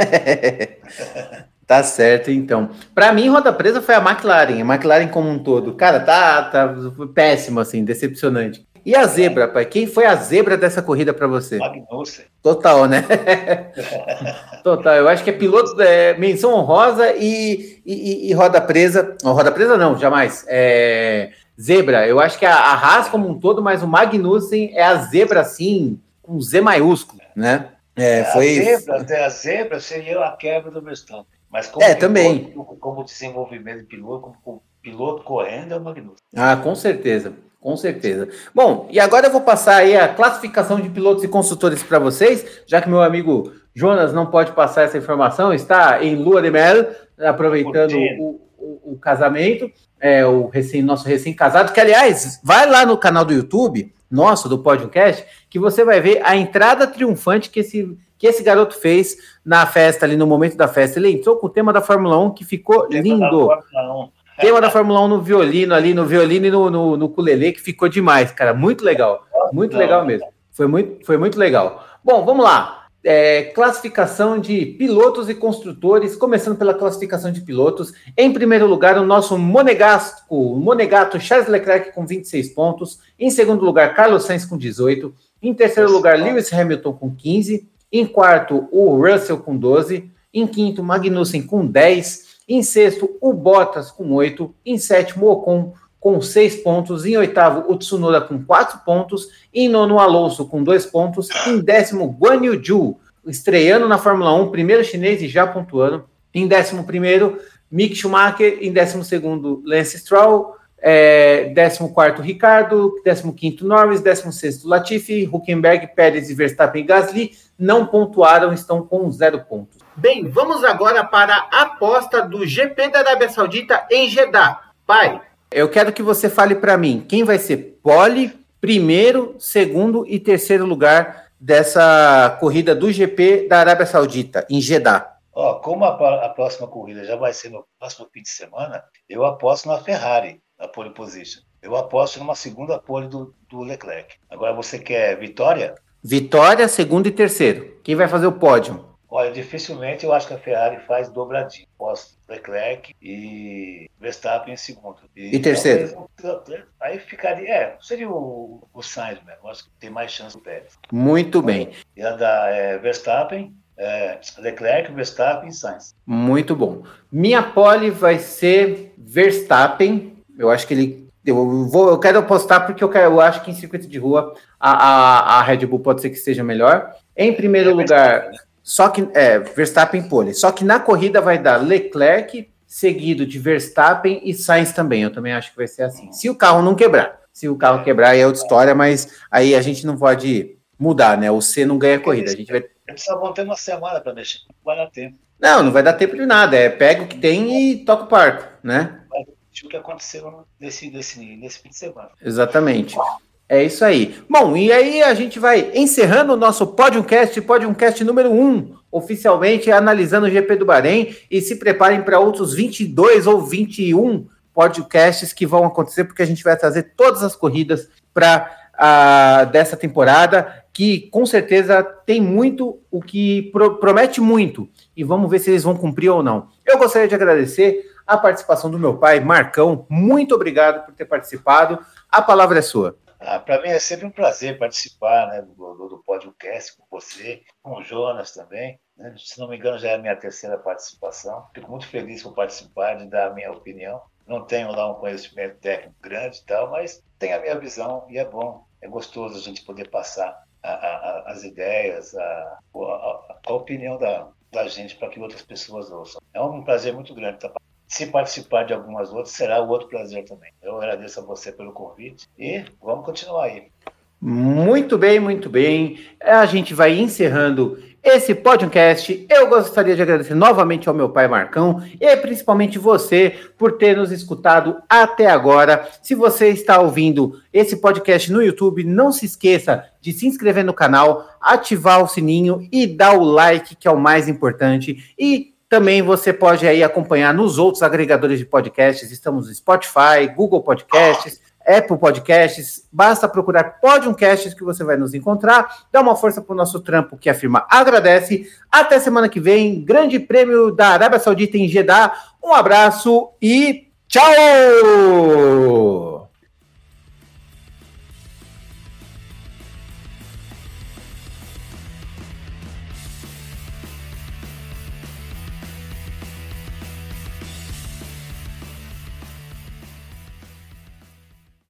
Tá certo, então. Para mim, roda presa foi a McLaren, a McLaren como um todo. Cara, tá, tá péssimo, assim, decepcionante. E a zebra, pai? Quem foi a zebra dessa corrida para você? Magnussen. Total, né? Total. Eu acho que é piloto, é, menção honrosa e, e, e, roda presa. Não, roda presa não, jamais. É, zebra. Eu acho que a, a Haas como um todo, mas o Magnussen é a zebra, assim, com Z maiúsculo, né? É, foi... a, zebra, a zebra seria a quebra do Verstappen. Mas como, é, piloto, também. como desenvolvimento de piloto, como piloto correndo, é o Magnussen. Ah, com certeza. Com certeza. Bom, e agora eu vou passar aí a classificação de pilotos e consultores para vocês, já que meu amigo Jonas não pode passar essa informação, está em lua de mel, aproveitando o, o, o, casamento, é, o recém, nosso recém-casado, que aliás, vai lá no canal do YouTube, nosso, do Podcast, que você vai ver a entrada triunfante que esse, que esse garoto fez na festa, ali no momento da festa. Ele entrou com o tema da Fórmula 1, que ficou lindo. Tema da Fórmula 1 no violino ali, no violino e no, no, no que ficou demais, cara. Muito legal. Muito legal mesmo. Foi muito, foi muito legal. Bom, vamos lá. É, classificação de pilotos e construtores, começando pela classificação de pilotos. Em primeiro lugar, o nosso monegasco, monegato Charles Leclerc com 26 pontos. Em segundo lugar, Carlos Sainz com 18. Em terceiro lugar, Lewis Hamilton com 15. Em quarto, o Russell com 12. Em quinto, Magnussen com 10. Em sexto, o Bottas com oito. Em sétimo, o Ocon com seis pontos. Em oitavo, o Tsunoda com quatro pontos. Em nono, o Alonso com dois pontos. Em décimo, Guan Yu Zhu, estreando na Fórmula 1, primeiro chinês e já pontuando. Em décimo primeiro, Mick Schumacher. Em décimo segundo, Lance Stroll. É, décimo quarto, Ricardo. Décimo quinto, Norris. Décimo sexto, Latifi. Huckenberg, Pérez e Verstappen e Gasly não pontuaram, estão com zero pontos. Bem, vamos agora para a aposta do GP da Arábia Saudita em Jeddah. Pai, eu quero que você fale para mim quem vai ser pole, primeiro, segundo e terceiro lugar dessa corrida do GP da Arábia Saudita em Jeddah. Ó, como a, a, próxima corrida já vai ser no próximo fim de semana, eu aposto na Ferrari, na pole position. Eu aposto numa segunda pole do, do Leclerc. Agora você quer vitória? Vitória, segundo e terceiro. Quem vai fazer o pódio? Olha, dificilmente eu acho que a Ferrari faz dobradinho. Pós Leclerc e Verstappen em segundo. E, e terceiro? Talvez, aí ficaria. É, seria o, o Sainz mesmo. Acho que tem mais chance do Pérez. Muito bem. E andar é, Verstappen, é, Leclerc, Verstappen e Sainz. Muito bom. Minha pole vai ser Verstappen. Eu acho que ele. Eu, vou, eu quero apostar porque eu, quero, eu acho que em circuito de rua a, a, a Red Bull pode ser que esteja melhor. Em primeiro é, lugar. Só que é Verstappen pole. Só que na corrida vai dar Leclerc, seguido de Verstappen e Sainz também. Eu também acho que vai ser assim. Se o carro não quebrar. Se o carro quebrar, aí é outra história, mas aí a gente não pode mudar, né? O C não ganha corrida. A gente vai. Eles só vão ter uma semana para mexer. Não vai dar tempo. Não, não vai dar tempo de nada. É pega o que tem e toca o parco, né? Vai o que aconteceu nesse, nesse, nesse fim de semana. Exatamente. É isso aí. Bom, e aí a gente vai encerrando o nosso podcast, podcast número 1, oficialmente analisando o GP do Bahrein. E se preparem para outros 22 ou 21 podcasts que vão acontecer, porque a gente vai trazer todas as corridas para uh, dessa temporada, que com certeza tem muito, o que pro, promete muito. E vamos ver se eles vão cumprir ou não. Eu gostaria de agradecer a participação do meu pai, Marcão. Muito obrigado por ter participado. A palavra é sua. Ah, Para mim é sempre um prazer participar né, do, do, do podcast com você, com o Jonas também. Né? Se não me engano, já é a minha terceira participação. Fico muito feliz por participar, de dar a minha opinião. Não tenho lá um conhecimento técnico grande e tal, mas tenho a minha visão e é bom, é gostoso a gente poder passar a, a, as ideias, a, a opinião da, da gente para que outras pessoas ouçam. É um prazer muito grande estar se participar de algumas outras, será um outro prazer também. Eu agradeço a você pelo convite e vamos continuar aí. Muito bem, muito bem. A gente vai encerrando esse podcast. Eu gostaria de agradecer novamente ao meu pai Marcão e principalmente você por ter nos escutado até agora. Se você está ouvindo esse podcast no YouTube, não se esqueça de se inscrever no canal, ativar o sininho e dar o like, que é o mais importante. E também você pode aí acompanhar nos outros agregadores de podcasts. Estamos no Spotify, Google Podcasts, Apple Podcasts. Basta procurar Podcasts que você vai nos encontrar. Dá uma força para o nosso trampo que a firma agradece. Até semana que vem. Grande prêmio da Arábia Saudita em Jeddah. Um abraço e tchau!